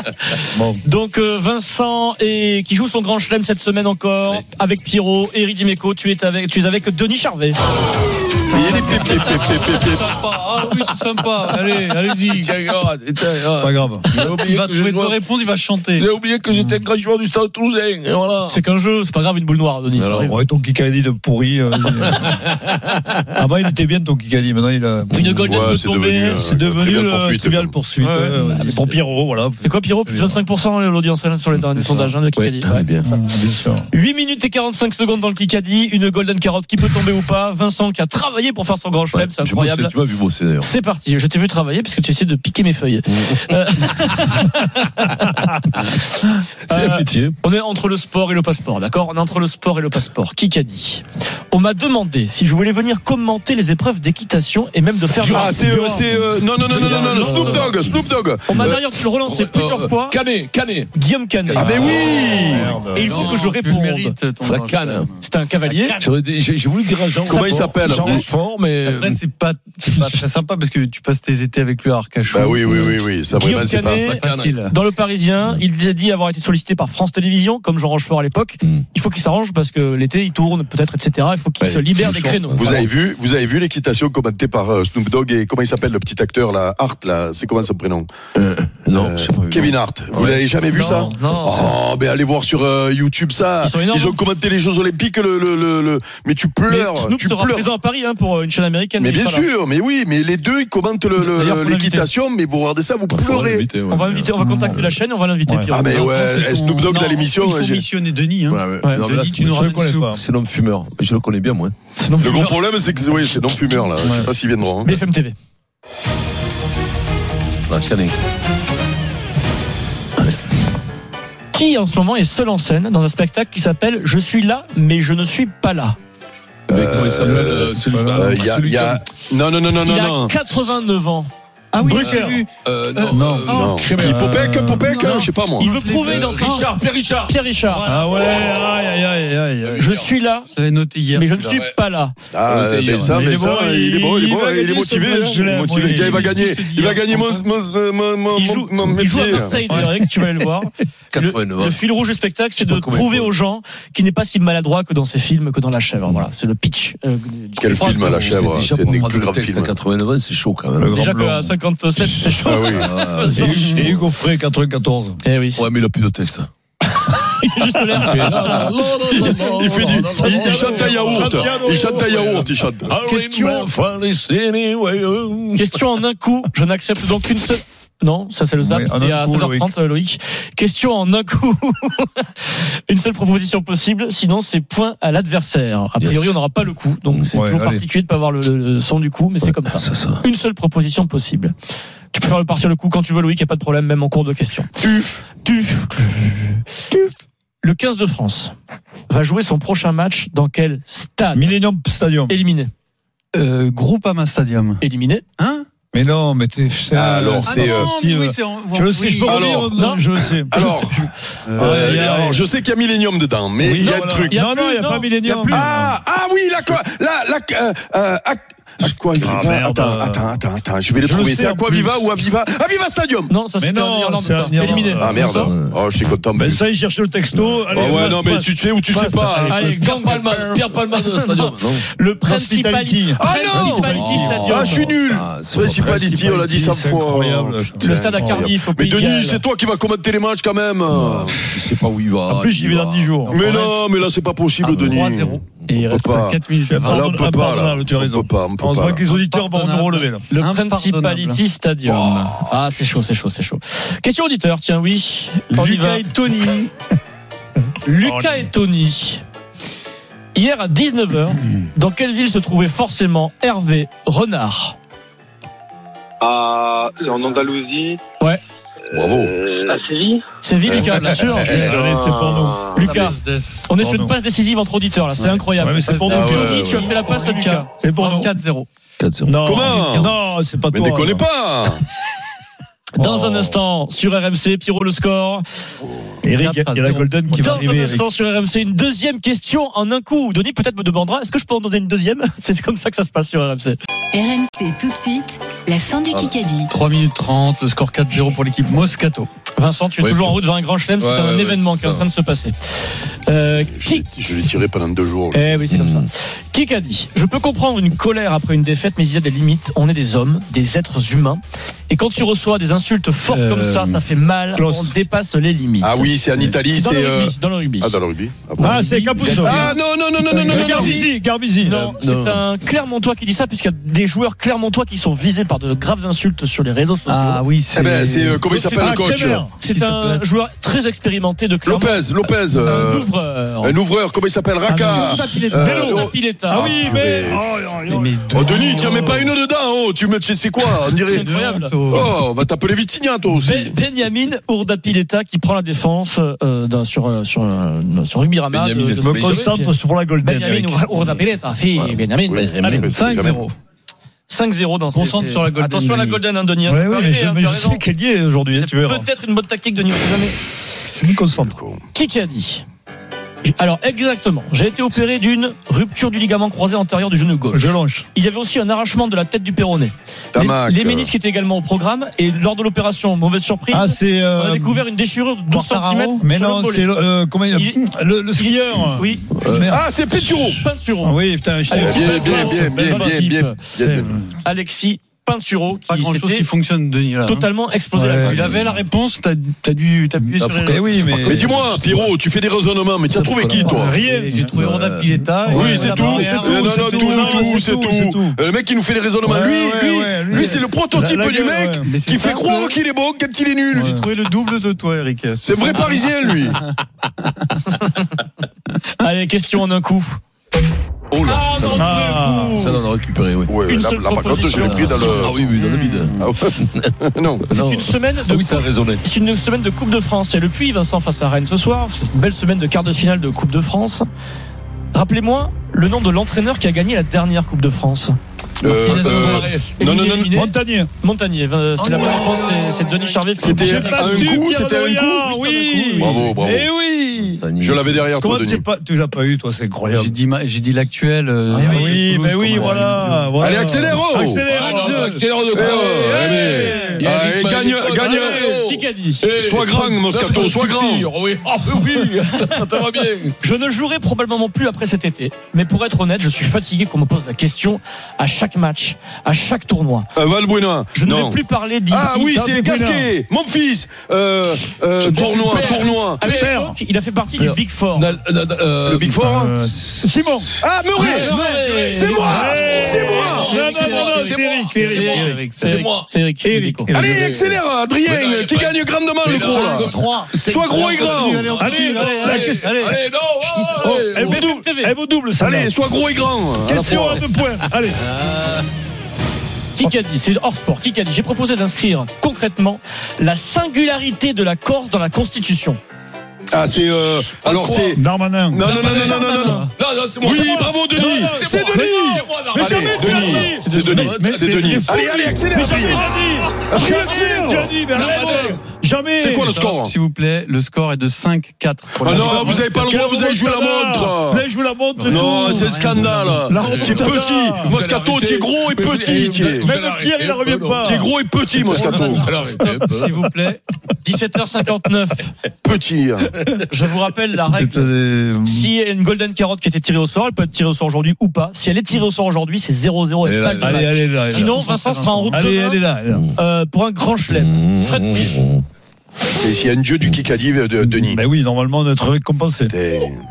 [SPEAKER 4] bon.
[SPEAKER 5] Donc euh, Vincent et qui joue son grand chelem cette semaine encore avec Pierrot, Eric Dimeco, tu es avec tu es avec Denis Charvet.
[SPEAKER 7] Sympa. Ah oui, c'est sympa. Allez, allez-y.
[SPEAKER 3] Tiens, regarde.
[SPEAKER 4] Pas grave.
[SPEAKER 7] Il va trouver deux réponses, il va chanter.
[SPEAKER 3] J'ai oublié que j'étais un grand joueur du Stade Toulousain. Et voilà.
[SPEAKER 5] C'est qu'un jeu, c'est pas grave une boule noire Denis.
[SPEAKER 3] Alors.
[SPEAKER 4] Ouais, ton Kikadi de pourri. euh, vas-y. Avant, il était bien ton Kikadi. Maintenant, il a.
[SPEAKER 5] Une golden
[SPEAKER 6] Ouais,
[SPEAKER 5] de
[SPEAKER 6] c'est
[SPEAKER 5] tomber.
[SPEAKER 6] devenu, euh,
[SPEAKER 4] C'est devenu
[SPEAKER 6] trivial
[SPEAKER 4] le
[SPEAKER 6] poursuite.
[SPEAKER 4] trivial poursuite.
[SPEAKER 5] Ouais,
[SPEAKER 4] euh,
[SPEAKER 5] ouais.
[SPEAKER 4] ouais. Pour Pierrot, voilà.
[SPEAKER 5] C'est quoi Pierrot? Plus de 25% l'audience hein, sur les derniers sondages hein, de Kikadi.
[SPEAKER 3] très bien.
[SPEAKER 4] Mmh, Bien sûr.
[SPEAKER 5] 8 minutes et 45 secondes dans le Kikadi, une golden carotte qui peut tomber ou pas. Vincent qui a travaillé pour faire son grand chelem, c'est
[SPEAKER 3] J'ai
[SPEAKER 5] incroyable.
[SPEAKER 3] bossé, Tu m'as vu bosser d'ailleurs.
[SPEAKER 5] C'est parti. Je t'ai vu travailler puisque tu essaies de piquer mes feuilles. Euh,
[SPEAKER 3] C'est
[SPEAKER 5] Euh,
[SPEAKER 3] un métier.
[SPEAKER 5] On est entre le sport et le passeport, d'accord On est entre le sport et le passeport. Qui qu'a dit On m'a demandé si je voulais venir commenter les épreuves d'équitation et même de faire.
[SPEAKER 6] Ah, c'est. euh, c'est, euh, Non, non, non, non, non, non, non, Snoop Dogg, Snoop Dogg.
[SPEAKER 5] On m'a
[SPEAKER 6] Euh,
[SPEAKER 5] d'ailleurs pu le relancer plusieurs fois.
[SPEAKER 3] Canet, Canet.
[SPEAKER 5] Guillaume Canet.
[SPEAKER 6] Ah, mais oui
[SPEAKER 5] Et il faut
[SPEAKER 7] Non,
[SPEAKER 5] que je
[SPEAKER 7] tu
[SPEAKER 5] réponde. C'est un cavalier.
[SPEAKER 3] J'ai voulu dire à Jean.
[SPEAKER 6] Comment il s'appelle
[SPEAKER 3] Jean Rochefort, mais.
[SPEAKER 7] Après, c'est pas, très sympa parce que tu passes tes étés avec lui à Arcachon.
[SPEAKER 6] Bah oui, oui, oui, oui. Ça
[SPEAKER 5] Guillaume
[SPEAKER 6] vraiment, c'est pas.
[SPEAKER 5] Canet,
[SPEAKER 7] Pas facile.
[SPEAKER 5] Dans le Parisien, il a dit avoir été sollicité par France Télévisions, comme Jean Rochefort à l'époque.
[SPEAKER 3] Mm.
[SPEAKER 5] Il faut qu'il s'arrange parce que l'été il tourne peut-être, etc. Il faut qu'il
[SPEAKER 6] Ouais,
[SPEAKER 5] se libère des créneaux.
[SPEAKER 6] Vous avez vu, vous avez vu l'équitation commentée par euh, Snoop Dogg et comment il s'appelle le petit acteur là, Hart là, c'est comment son prénom
[SPEAKER 3] Non,
[SPEAKER 6] Euh,
[SPEAKER 3] je sais pas.
[SPEAKER 6] Kevin Hart. Vous
[SPEAKER 3] Ouais.
[SPEAKER 6] l'avez jamais vu
[SPEAKER 5] Non,
[SPEAKER 6] ça
[SPEAKER 5] non,
[SPEAKER 6] Oh, mais allez voir sur euh, YouTube ça.
[SPEAKER 5] Ils sont énormes.
[SPEAKER 6] ont commenté les Jeux Olympiques, le, le, le, le- mais tu
[SPEAKER 5] Mais
[SPEAKER 6] pleures,
[SPEAKER 5] Snoop
[SPEAKER 6] tu
[SPEAKER 5] sera
[SPEAKER 6] pleures.
[SPEAKER 5] présent à Paris hein, pour une chaîne américaine.
[SPEAKER 6] Mais bien
[SPEAKER 5] là.
[SPEAKER 6] sûr, mais oui, mais les deux ils commentent l'équitation, mais vous regardez ça, vous pleurez.
[SPEAKER 5] On va inviter, on va contacter la chaîne, on va l'inviter.
[SPEAKER 6] Ah mais ouais, Snoop Dogg dans l'émission.
[SPEAKER 7] Il faut missionner Denis. Hein.
[SPEAKER 3] Ouais, ouais.
[SPEAKER 5] Ouais,
[SPEAKER 3] Non, mais là,
[SPEAKER 7] Denis,
[SPEAKER 3] c'est-
[SPEAKER 7] tu nous
[SPEAKER 4] pas.
[SPEAKER 3] C'est l'homme fumeur. Je le connais bien, moi.
[SPEAKER 6] Le gros problème, c'est que oui, c'est non fumeur là. Je sais pas s'ils viendront. hein.
[SPEAKER 5] BFM TV. Qui en ce moment est seul en scène dans un spectacle qui s'appelle Je suis là, mais je ne suis pas là.
[SPEAKER 3] Avec comment il s'appelle euh, celui-
[SPEAKER 6] Euh, il y a,
[SPEAKER 3] celui
[SPEAKER 6] il y a- Non, non, non, non,
[SPEAKER 5] Il
[SPEAKER 6] non,
[SPEAKER 5] a
[SPEAKER 6] non.
[SPEAKER 5] 89 ans.
[SPEAKER 7] Ah oui,
[SPEAKER 4] Drucker.
[SPEAKER 7] j'ai vu.
[SPEAKER 3] Euh, non,
[SPEAKER 4] non.
[SPEAKER 3] euh,
[SPEAKER 6] Non.
[SPEAKER 3] Crémer.
[SPEAKER 6] Popek,
[SPEAKER 4] Euh,
[SPEAKER 6] Popek,
[SPEAKER 5] non.
[SPEAKER 6] je sais pas moi.
[SPEAKER 5] Il veut prouver dans
[SPEAKER 3] Richard, Pierre Richard.
[SPEAKER 5] Pierre Richard.
[SPEAKER 4] Ah ouais, aïe, aïe, aïe, aïe, aïe.
[SPEAKER 5] Je suis là,
[SPEAKER 7] J'avais noté hier.
[SPEAKER 5] mais je ne suis pas là.
[SPEAKER 6] Ah,
[SPEAKER 3] Ça
[SPEAKER 6] mais ça, mais
[SPEAKER 4] Il est
[SPEAKER 6] ça,
[SPEAKER 4] bon,
[SPEAKER 6] il est bon, il est bon, il est motivé. hein, Il est motivé. Le gars, il va gagner. Il va gagner mon, mon, mon,
[SPEAKER 5] Il joue, il joue à. Marseille, tu vas aller le voir. Le,
[SPEAKER 3] 89 ans.
[SPEAKER 5] le fil rouge du spectacle, c'est de prouver aux gens qu'il n'est pas si maladroit que dans ses films, que dans La Chèvre. Voilà, c'est le pitch. euh,
[SPEAKER 6] Quel film à la chèvre, c'est
[SPEAKER 3] pour
[SPEAKER 6] un des plus
[SPEAKER 3] à
[SPEAKER 6] films.
[SPEAKER 3] 89 ans, c'est chaud quand même.
[SPEAKER 5] Déjà
[SPEAKER 4] blanc.
[SPEAKER 5] 57, c'est chaud.
[SPEAKER 6] Ah oui.
[SPEAKER 3] Ah,
[SPEAKER 4] Et, et Hugo Frey, 94.
[SPEAKER 5] Eh oui.
[SPEAKER 3] Ouais, mais il a plus de texte.
[SPEAKER 5] Il a juste l'air.
[SPEAKER 6] Il fait du, il, il chante à yaourt. Il chante à yaourt, il chante.
[SPEAKER 5] Question. Question en un coup. Je n'accepte donc qu'une seule. Non, ça c'est le zap.
[SPEAKER 4] Oui,
[SPEAKER 5] Et à
[SPEAKER 4] coup,
[SPEAKER 5] 16h30, Loïc. Question en un coup. Une seule proposition possible. Sinon, c'est point à l'adversaire. A priori,
[SPEAKER 3] Yes.
[SPEAKER 5] on n'aura pas le coup. Donc, c'est
[SPEAKER 4] Ouais,
[SPEAKER 5] toujours
[SPEAKER 4] allez.
[SPEAKER 5] particulier de pas avoir le, le son du coup, mais c'est comme ça.
[SPEAKER 3] Ça, ça.
[SPEAKER 5] Une seule proposition possible. Tu peux faire le partir le coup quand tu veux, Loïc. Y a pas de problème, même en cours de question.
[SPEAKER 6] Tuf.
[SPEAKER 5] Tuf. Tuf. Le 15 de France va jouer son prochain match dans quel stade?
[SPEAKER 4] Millennium Stadium.
[SPEAKER 5] Éliminé.
[SPEAKER 7] Euh, Groupama Stadium.
[SPEAKER 5] Éliminé.
[SPEAKER 7] Hein?
[SPEAKER 4] Mais non, mais t'es.
[SPEAKER 6] Ah, alors,
[SPEAKER 4] ah,
[SPEAKER 6] c'est,
[SPEAKER 4] non,
[SPEAKER 6] euh,
[SPEAKER 7] oui,
[SPEAKER 4] euh, Je le sais, je peux
[SPEAKER 6] Alors,
[SPEAKER 5] non.
[SPEAKER 4] Je le sais.
[SPEAKER 6] Alors,
[SPEAKER 7] Euh,
[SPEAKER 6] euh,
[SPEAKER 4] a-
[SPEAKER 6] alors, je sais qu'il y a Millennium dedans, mais
[SPEAKER 4] Oui,
[SPEAKER 6] il y a
[SPEAKER 4] voilà.
[SPEAKER 6] truc.
[SPEAKER 5] Il y a
[SPEAKER 4] non,
[SPEAKER 5] plus,
[SPEAKER 4] non, il n'y a
[SPEAKER 5] non,
[SPEAKER 4] pas Millennium.
[SPEAKER 5] a plus.
[SPEAKER 6] Ah, ah oui, la quoi, la, la, euh, quoi
[SPEAKER 4] Ah.
[SPEAKER 6] Attends, attends, attends, attends, je vais le
[SPEAKER 4] Je le
[SPEAKER 6] trouver.
[SPEAKER 4] sais
[SPEAKER 6] C'est à
[SPEAKER 4] en
[SPEAKER 6] quoi
[SPEAKER 4] plus.
[SPEAKER 6] Viva ou Aviva Aviva Stadium.
[SPEAKER 5] Non, ça
[SPEAKER 4] Mais
[SPEAKER 5] en Irlande.
[SPEAKER 4] c'est
[SPEAKER 5] ça.
[SPEAKER 4] en Irlande.
[SPEAKER 5] éliminé.
[SPEAKER 6] Ah merde. Oh, je suis content.
[SPEAKER 4] Ben ça, il cherchait le texto. Allez,
[SPEAKER 6] Ah ouais, non, mais tu sais ou tu sais pas.
[SPEAKER 5] Allez,
[SPEAKER 3] Pierre Palman, Pierre Palman de Stadium.
[SPEAKER 5] Le Principality.
[SPEAKER 6] Ah non
[SPEAKER 5] Principality Stadium.
[SPEAKER 6] Ah, je suis nul.
[SPEAKER 3] Ah,
[SPEAKER 6] Principality, on l'a dit 100
[SPEAKER 4] C'est
[SPEAKER 6] fois.
[SPEAKER 4] incroyable.
[SPEAKER 5] Le stade à Cardiff
[SPEAKER 6] Mais Denis, c'est toi qui vas commenter les matchs quand même.
[SPEAKER 3] Ah, Je sais pas où il va.
[SPEAKER 4] En plus, j'y vais dans 10 jours.
[SPEAKER 6] Mais non, mais là c'est pas possible, Denis.
[SPEAKER 7] 3-0. Et il
[SPEAKER 6] On
[SPEAKER 7] reste
[SPEAKER 6] peut pas.
[SPEAKER 7] 4 minutes.
[SPEAKER 6] Ah, là, on peut pas,
[SPEAKER 4] tu as
[SPEAKER 6] On
[SPEAKER 4] raison.
[SPEAKER 6] peut pas, on peut
[SPEAKER 4] On se
[SPEAKER 6] pas,
[SPEAKER 4] voit que les auditeurs vont nous relever là.
[SPEAKER 5] Le. Principality Stadium. Ah, c'est chaud, c'est chaud, c'est chaud. Question auditeur, tiens, oui.
[SPEAKER 7] Lucas et Tony.
[SPEAKER 5] Lucas et Tony. Hier à 19h, dans quelle ville se trouvait forcément Hervé Renard?
[SPEAKER 15] Ah, en Andalousie.
[SPEAKER 5] Ouais.
[SPEAKER 6] Bravo.
[SPEAKER 15] À Séville
[SPEAKER 5] Séville, Lucas, bien sûr.
[SPEAKER 4] Allez, c'est pour nous.
[SPEAKER 5] Lucas, on est sur une passe décisive entre auditeurs là, c'est incroyable.
[SPEAKER 4] Ouais, mais c'est pour nous.
[SPEAKER 5] Euh,
[SPEAKER 6] Ah ouais,
[SPEAKER 5] Tony,
[SPEAKER 6] ouais,
[SPEAKER 5] tu as fait la passe à Lucas.
[SPEAKER 4] C'est pour nous.
[SPEAKER 7] 4-0.
[SPEAKER 3] 4-0.
[SPEAKER 4] Non,
[SPEAKER 6] Comment
[SPEAKER 4] Non, c'est pas
[SPEAKER 6] Mais
[SPEAKER 4] toi.
[SPEAKER 6] déconnez
[SPEAKER 4] alors.
[SPEAKER 6] pas
[SPEAKER 5] Dans
[SPEAKER 4] Oh.
[SPEAKER 5] un instant, sur RMC, Pierrot le score.
[SPEAKER 4] Eric, il y a- la Golden qui va
[SPEAKER 5] Dans un
[SPEAKER 4] arriver. Eric.
[SPEAKER 5] instant sur RMC, une deuxième question en un coup. Denis peut-être me demandera, est-ce que je peux en donner une deuxième? C'est comme ça que ça se passe sur RMC.
[SPEAKER 1] RMC tout de suite, la fin du Kikadi.
[SPEAKER 7] 3 minutes 30, le score 4-0 pour l'équipe Moscato.
[SPEAKER 5] Vincent, tu es
[SPEAKER 3] Ouais.
[SPEAKER 5] toujours en route vers un grand chelem, c'est
[SPEAKER 3] Ouais,
[SPEAKER 5] un
[SPEAKER 3] ouais,
[SPEAKER 5] événement qui est en train de se passer. Euh, qui
[SPEAKER 6] Je l'ai tiré pendant deux jours.
[SPEAKER 5] Eh oui, c'est comme ça. A dit Je peux comprendre une colère après une défaite, mais il y a des limites. On est des hommes, des êtres humains. Et quand tu reçois des insulte forte
[SPEAKER 4] euh,
[SPEAKER 5] comme ça, ça fait mal.
[SPEAKER 4] Euh,
[SPEAKER 5] on dépasse les limites.
[SPEAKER 6] Ah oui, c'est en euh,
[SPEAKER 5] Italie.
[SPEAKER 6] Euh,
[SPEAKER 5] c'est dans, le rugby.
[SPEAKER 6] Ah, dans le rugby. Ah,
[SPEAKER 4] ah, c'est Capuzzo.
[SPEAKER 6] Ah non, non, non, non, non, non, non. Non,
[SPEAKER 5] c'est un Clermontois qui dit ça, puisqu'il y a des joueurs Clermontois qui sont visés par de graves insultes sur les réseaux sociaux.
[SPEAKER 7] Ah oui, c'est.
[SPEAKER 6] Eh ben, c'est comment il s'appelle le coach
[SPEAKER 5] C'est un joueur très expérimenté de Clermont.
[SPEAKER 6] Lopez, Lopez.
[SPEAKER 5] Un ouvreur.
[SPEAKER 6] Un ouvreur, comment il s'appelle Raka.
[SPEAKER 5] Ah,
[SPEAKER 6] oh.
[SPEAKER 4] ah oui, ah,
[SPEAKER 6] mais.
[SPEAKER 4] Oh,
[SPEAKER 7] oh,
[SPEAKER 6] oh, Denis, tu mets pas une dedans. Oh, tu me. C'est quoi On dirait. Oh, va t'appeler. Vitignan, toi aussi.
[SPEAKER 5] Ben- Benjamin Ourdapileta qui prend la défense euh, sur, euh, sur, euh, sur Rugby Rama.
[SPEAKER 3] Benjamin,
[SPEAKER 5] de- de-
[SPEAKER 3] c'est
[SPEAKER 4] Je me concentre sur la Golden.
[SPEAKER 5] Benjamin
[SPEAKER 4] Eric.
[SPEAKER 5] Ourdapileta. Si, Benjamin.
[SPEAKER 6] Oui,
[SPEAKER 5] Allez,
[SPEAKER 6] mais c'est jamais-
[SPEAKER 7] 5-0.
[SPEAKER 5] 5-0 dans ce
[SPEAKER 7] Concentre sur la Golden,
[SPEAKER 5] Attention à la. Golden,
[SPEAKER 4] Ouais, ouais, mais je,
[SPEAKER 5] hein,
[SPEAKER 4] mais je
[SPEAKER 5] raison.
[SPEAKER 4] sais qu'elle y est aujourd'hui, hein,
[SPEAKER 5] C'est peut-être une bonne tactique de sait jamais.
[SPEAKER 4] Je me concentre.
[SPEAKER 5] Qui qui a dit? Alors exactement, j'ai été opéré d'une rupture du ligament croisé antérieur du genou gauche.
[SPEAKER 4] Je longe.
[SPEAKER 5] Il y avait aussi un arrachement de la tête du péroné. Les,
[SPEAKER 6] Tamac,
[SPEAKER 5] les
[SPEAKER 6] euh.
[SPEAKER 5] ménisques étaient également au programme et lors de l'opération, mauvaise surprise,
[SPEAKER 4] Ah, c'est.
[SPEAKER 5] on a
[SPEAKER 4] euh,
[SPEAKER 5] découvert une déchirure de 12
[SPEAKER 7] Quartararo
[SPEAKER 5] cm.
[SPEAKER 4] Mais non, c'est le, euh, comment il
[SPEAKER 5] Il-
[SPEAKER 4] le, le skieur.
[SPEAKER 5] Oui,
[SPEAKER 4] Merde.
[SPEAKER 6] Ah, c'est Péturo.
[SPEAKER 5] Pinturo.
[SPEAKER 4] Ah oui, putain, je
[SPEAKER 5] bien,
[SPEAKER 6] Bien, bien, bien, bien, bien, bien.
[SPEAKER 7] Pas grand chose qui fonctionne, Denis. Là, hein.
[SPEAKER 5] totalement explosé
[SPEAKER 4] Ouais.
[SPEAKER 5] la
[SPEAKER 7] Il avait la réponse, t'as as dû t'appuyer
[SPEAKER 4] Ah,
[SPEAKER 7] sur les
[SPEAKER 4] eh oui, mais.
[SPEAKER 6] Mais dis-moi, Pierrot, tu fais des raisonnements, mais t'as trouvé qui, toi
[SPEAKER 4] Rien.
[SPEAKER 7] J'ai trouvé Honda Pileta.
[SPEAKER 6] Oui, c'est tout. Euh, non,
[SPEAKER 4] tout. c'est tout, c'est
[SPEAKER 6] tout.
[SPEAKER 4] tout.
[SPEAKER 6] Euh, Le mec qui nous fait des raisonnements. Lui, lui, c'est le prototype du mec qui fait croire qu'il est bon quand il est nul.
[SPEAKER 7] J'ai trouvé le double de toi, Eric.
[SPEAKER 6] C'est vrai parisien, lui.
[SPEAKER 5] Allez, question en un coup.
[SPEAKER 3] Oh là,
[SPEAKER 5] Ah,
[SPEAKER 3] ça,
[SPEAKER 5] non,
[SPEAKER 4] Ah.
[SPEAKER 3] ça, on a récupéré, oui.
[SPEAKER 6] Ouais,
[SPEAKER 5] Une
[SPEAKER 6] là,
[SPEAKER 5] seule
[SPEAKER 6] là, par contre, je
[SPEAKER 5] proposition.
[SPEAKER 6] l'ai pris dans le.
[SPEAKER 3] Ah oui, oui, dans le vide.
[SPEAKER 6] Ah ouais. non.
[SPEAKER 5] C'est une semaine de
[SPEAKER 3] Ah oui, ça a résonné.
[SPEAKER 5] C'est une semaine de Coupe de France. Et le Puy, Vincent, face à Rennes ce soir. C'est une belle semaine de quart de finale de Coupe de France. Rappelez-moi le nom de l'entraîneur qui a gagné la dernière Coupe de France.
[SPEAKER 6] Euh, euh, non, non, non.
[SPEAKER 4] Montagnier.
[SPEAKER 5] Montagnier. C'est la bonne réponse. c'est- C'est Denis Charvet.
[SPEAKER 6] C'était un coup, c'était un coup.
[SPEAKER 4] Oui.
[SPEAKER 6] Bravo, bravo.
[SPEAKER 4] Eh oui.
[SPEAKER 6] Je l'avais derrière
[SPEAKER 4] Comment
[SPEAKER 6] toi, Denis.
[SPEAKER 4] pas, tu l'as pas eu, toi, c'est incroyable.
[SPEAKER 7] J'ai dit, ma- j'ai dit l'actuel. euh,
[SPEAKER 4] Ah oui, mais oui,
[SPEAKER 7] qu'on a
[SPEAKER 4] voilà, voilà.
[SPEAKER 6] Allez, accélère, oh
[SPEAKER 4] Accélère,
[SPEAKER 3] Ah, non, accélère de
[SPEAKER 6] Eh,
[SPEAKER 3] quoi Maillet,
[SPEAKER 6] gagne,
[SPEAKER 3] Eh,
[SPEAKER 6] Sois grand, Moscato, sois grand.
[SPEAKER 3] Oui, ah, mais oui, ça va bien.
[SPEAKER 5] Je ne jouerai probablement plus après cet été. Mais pour être honnête, je suis fatigué qu'on me pose la question à chaque match, à chaque tournoi.
[SPEAKER 6] Euh, Valbuena.
[SPEAKER 5] Je ne vais plus parler d'ici.
[SPEAKER 6] Ah oui, c'est Gasquet, mon fils. Euh, euh, tournoi, tournoi.
[SPEAKER 5] Il a fait partie du. Big Four.
[SPEAKER 6] Le Big Four. hein
[SPEAKER 4] Simon.
[SPEAKER 6] Ah, Murray. C'est moi. C'est moi.
[SPEAKER 5] C'est
[SPEAKER 4] non,
[SPEAKER 5] c'est Eric, c'est
[SPEAKER 3] moi.
[SPEAKER 5] C'est.
[SPEAKER 6] Allez, accélère,
[SPEAKER 3] non,
[SPEAKER 6] Adrien,
[SPEAKER 3] a
[SPEAKER 6] qui gagne grandement le
[SPEAKER 3] non,
[SPEAKER 6] gros là.
[SPEAKER 3] de trois.
[SPEAKER 6] Sois gros et grand.
[SPEAKER 4] Allez, allez,
[SPEAKER 3] non, allez.
[SPEAKER 4] elle vous
[SPEAKER 5] BFM
[SPEAKER 4] double, ça.
[SPEAKER 6] Allez, sois gros et grand.
[SPEAKER 4] Question à deux points. Allez.
[SPEAKER 5] Qui qu'a dit C'est hors sport. Qui qu'a dit? J'ai proposé d'inscrire concrètement la singularité de la Corse dans la Constitution.
[SPEAKER 6] Ah, c'est. Euh, alors, c'est.
[SPEAKER 4] Darmanin.
[SPEAKER 6] Non, non, non, non, non, non, non. non,
[SPEAKER 3] non
[SPEAKER 6] oui, bravo, Denis. C'est Denis.
[SPEAKER 4] Mais jamais
[SPEAKER 6] Denis. C'est Denis. C'est Denis. Allez, allez, accélère.
[SPEAKER 4] Mais jamais
[SPEAKER 6] Denis.
[SPEAKER 4] Tu Denis. Mais. Jamais.
[SPEAKER 6] C'est quoi le score
[SPEAKER 7] S'il vous plaît, le score est de 5-4. pour
[SPEAKER 6] Ah non, vous avez pas le droit, vous avez joué la
[SPEAKER 4] Vous
[SPEAKER 6] montre.
[SPEAKER 4] avez joué la montre et
[SPEAKER 6] Non, c'est le scandale.
[SPEAKER 4] La
[SPEAKER 6] C'est petit. Moscato, tu es gros et
[SPEAKER 3] vous-
[SPEAKER 6] petit.
[SPEAKER 3] vous-
[SPEAKER 4] Même Pierre, il ne revient pas.
[SPEAKER 6] Tu es gros et petit, Moscato.
[SPEAKER 3] Vous.
[SPEAKER 7] S'il vous plaît.
[SPEAKER 5] 17h59.
[SPEAKER 6] Petit.
[SPEAKER 5] Je vous rappelle la règle.
[SPEAKER 4] Euh,
[SPEAKER 5] Si il y a une golden carotte qui était tirée au sort, elle peut être tirée au sort aujourd'hui ou pas. Si elle est tirée au sort aujourd'hui, c'est 0-0 et
[SPEAKER 3] Allez,
[SPEAKER 5] pas
[SPEAKER 3] là,
[SPEAKER 5] de
[SPEAKER 4] Allez,
[SPEAKER 5] match.
[SPEAKER 4] allez, là. allez,
[SPEAKER 5] Sinon. Vincent sera en route
[SPEAKER 4] Allez,
[SPEAKER 5] demain,
[SPEAKER 4] allez, là. allez, là.
[SPEAKER 5] euh, pour un grand chelem. Fred Pied.
[SPEAKER 6] Et s'il y a un dieu du Kikadi, euh, de, Denis.
[SPEAKER 4] Ben oui, normalement, notre récompensé.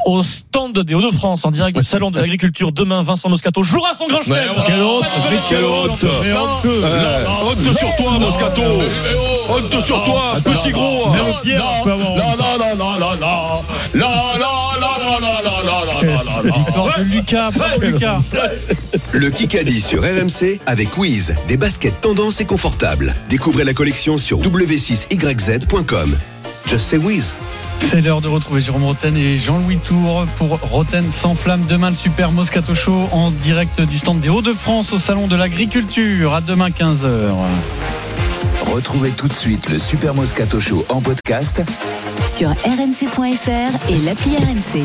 [SPEAKER 5] Au stand des Hauts-de-France, en direct du Salon de l'Agriculture, demain, Vincent Moscato jouera son grand chelem.
[SPEAKER 4] Quelle honte.
[SPEAKER 6] Quelle honte. Euh, honte sur toi, Moscato. Oh, honte oh, sur oh. toi, petit gros.
[SPEAKER 7] Victoire de Lucas, bravo Lucas.
[SPEAKER 12] Le Kikadi sur RMC avec Wiz, des baskets tendance et confortables. Découvrez la collection sur w6yz.com. Just say Wiz.
[SPEAKER 7] C'est l'heure de retrouver Jérôme Roten et Jean-Louis Tour pour Roten sans flamme. Demain, le Super Moscato Show en direct du stand des Hauts-de-France au Salon de l'Agriculture. À demain 15h.
[SPEAKER 2] Retrouvez tout de suite le Super Moscato Show en podcast
[SPEAKER 1] Sur rmc.fr et l'appli RMC.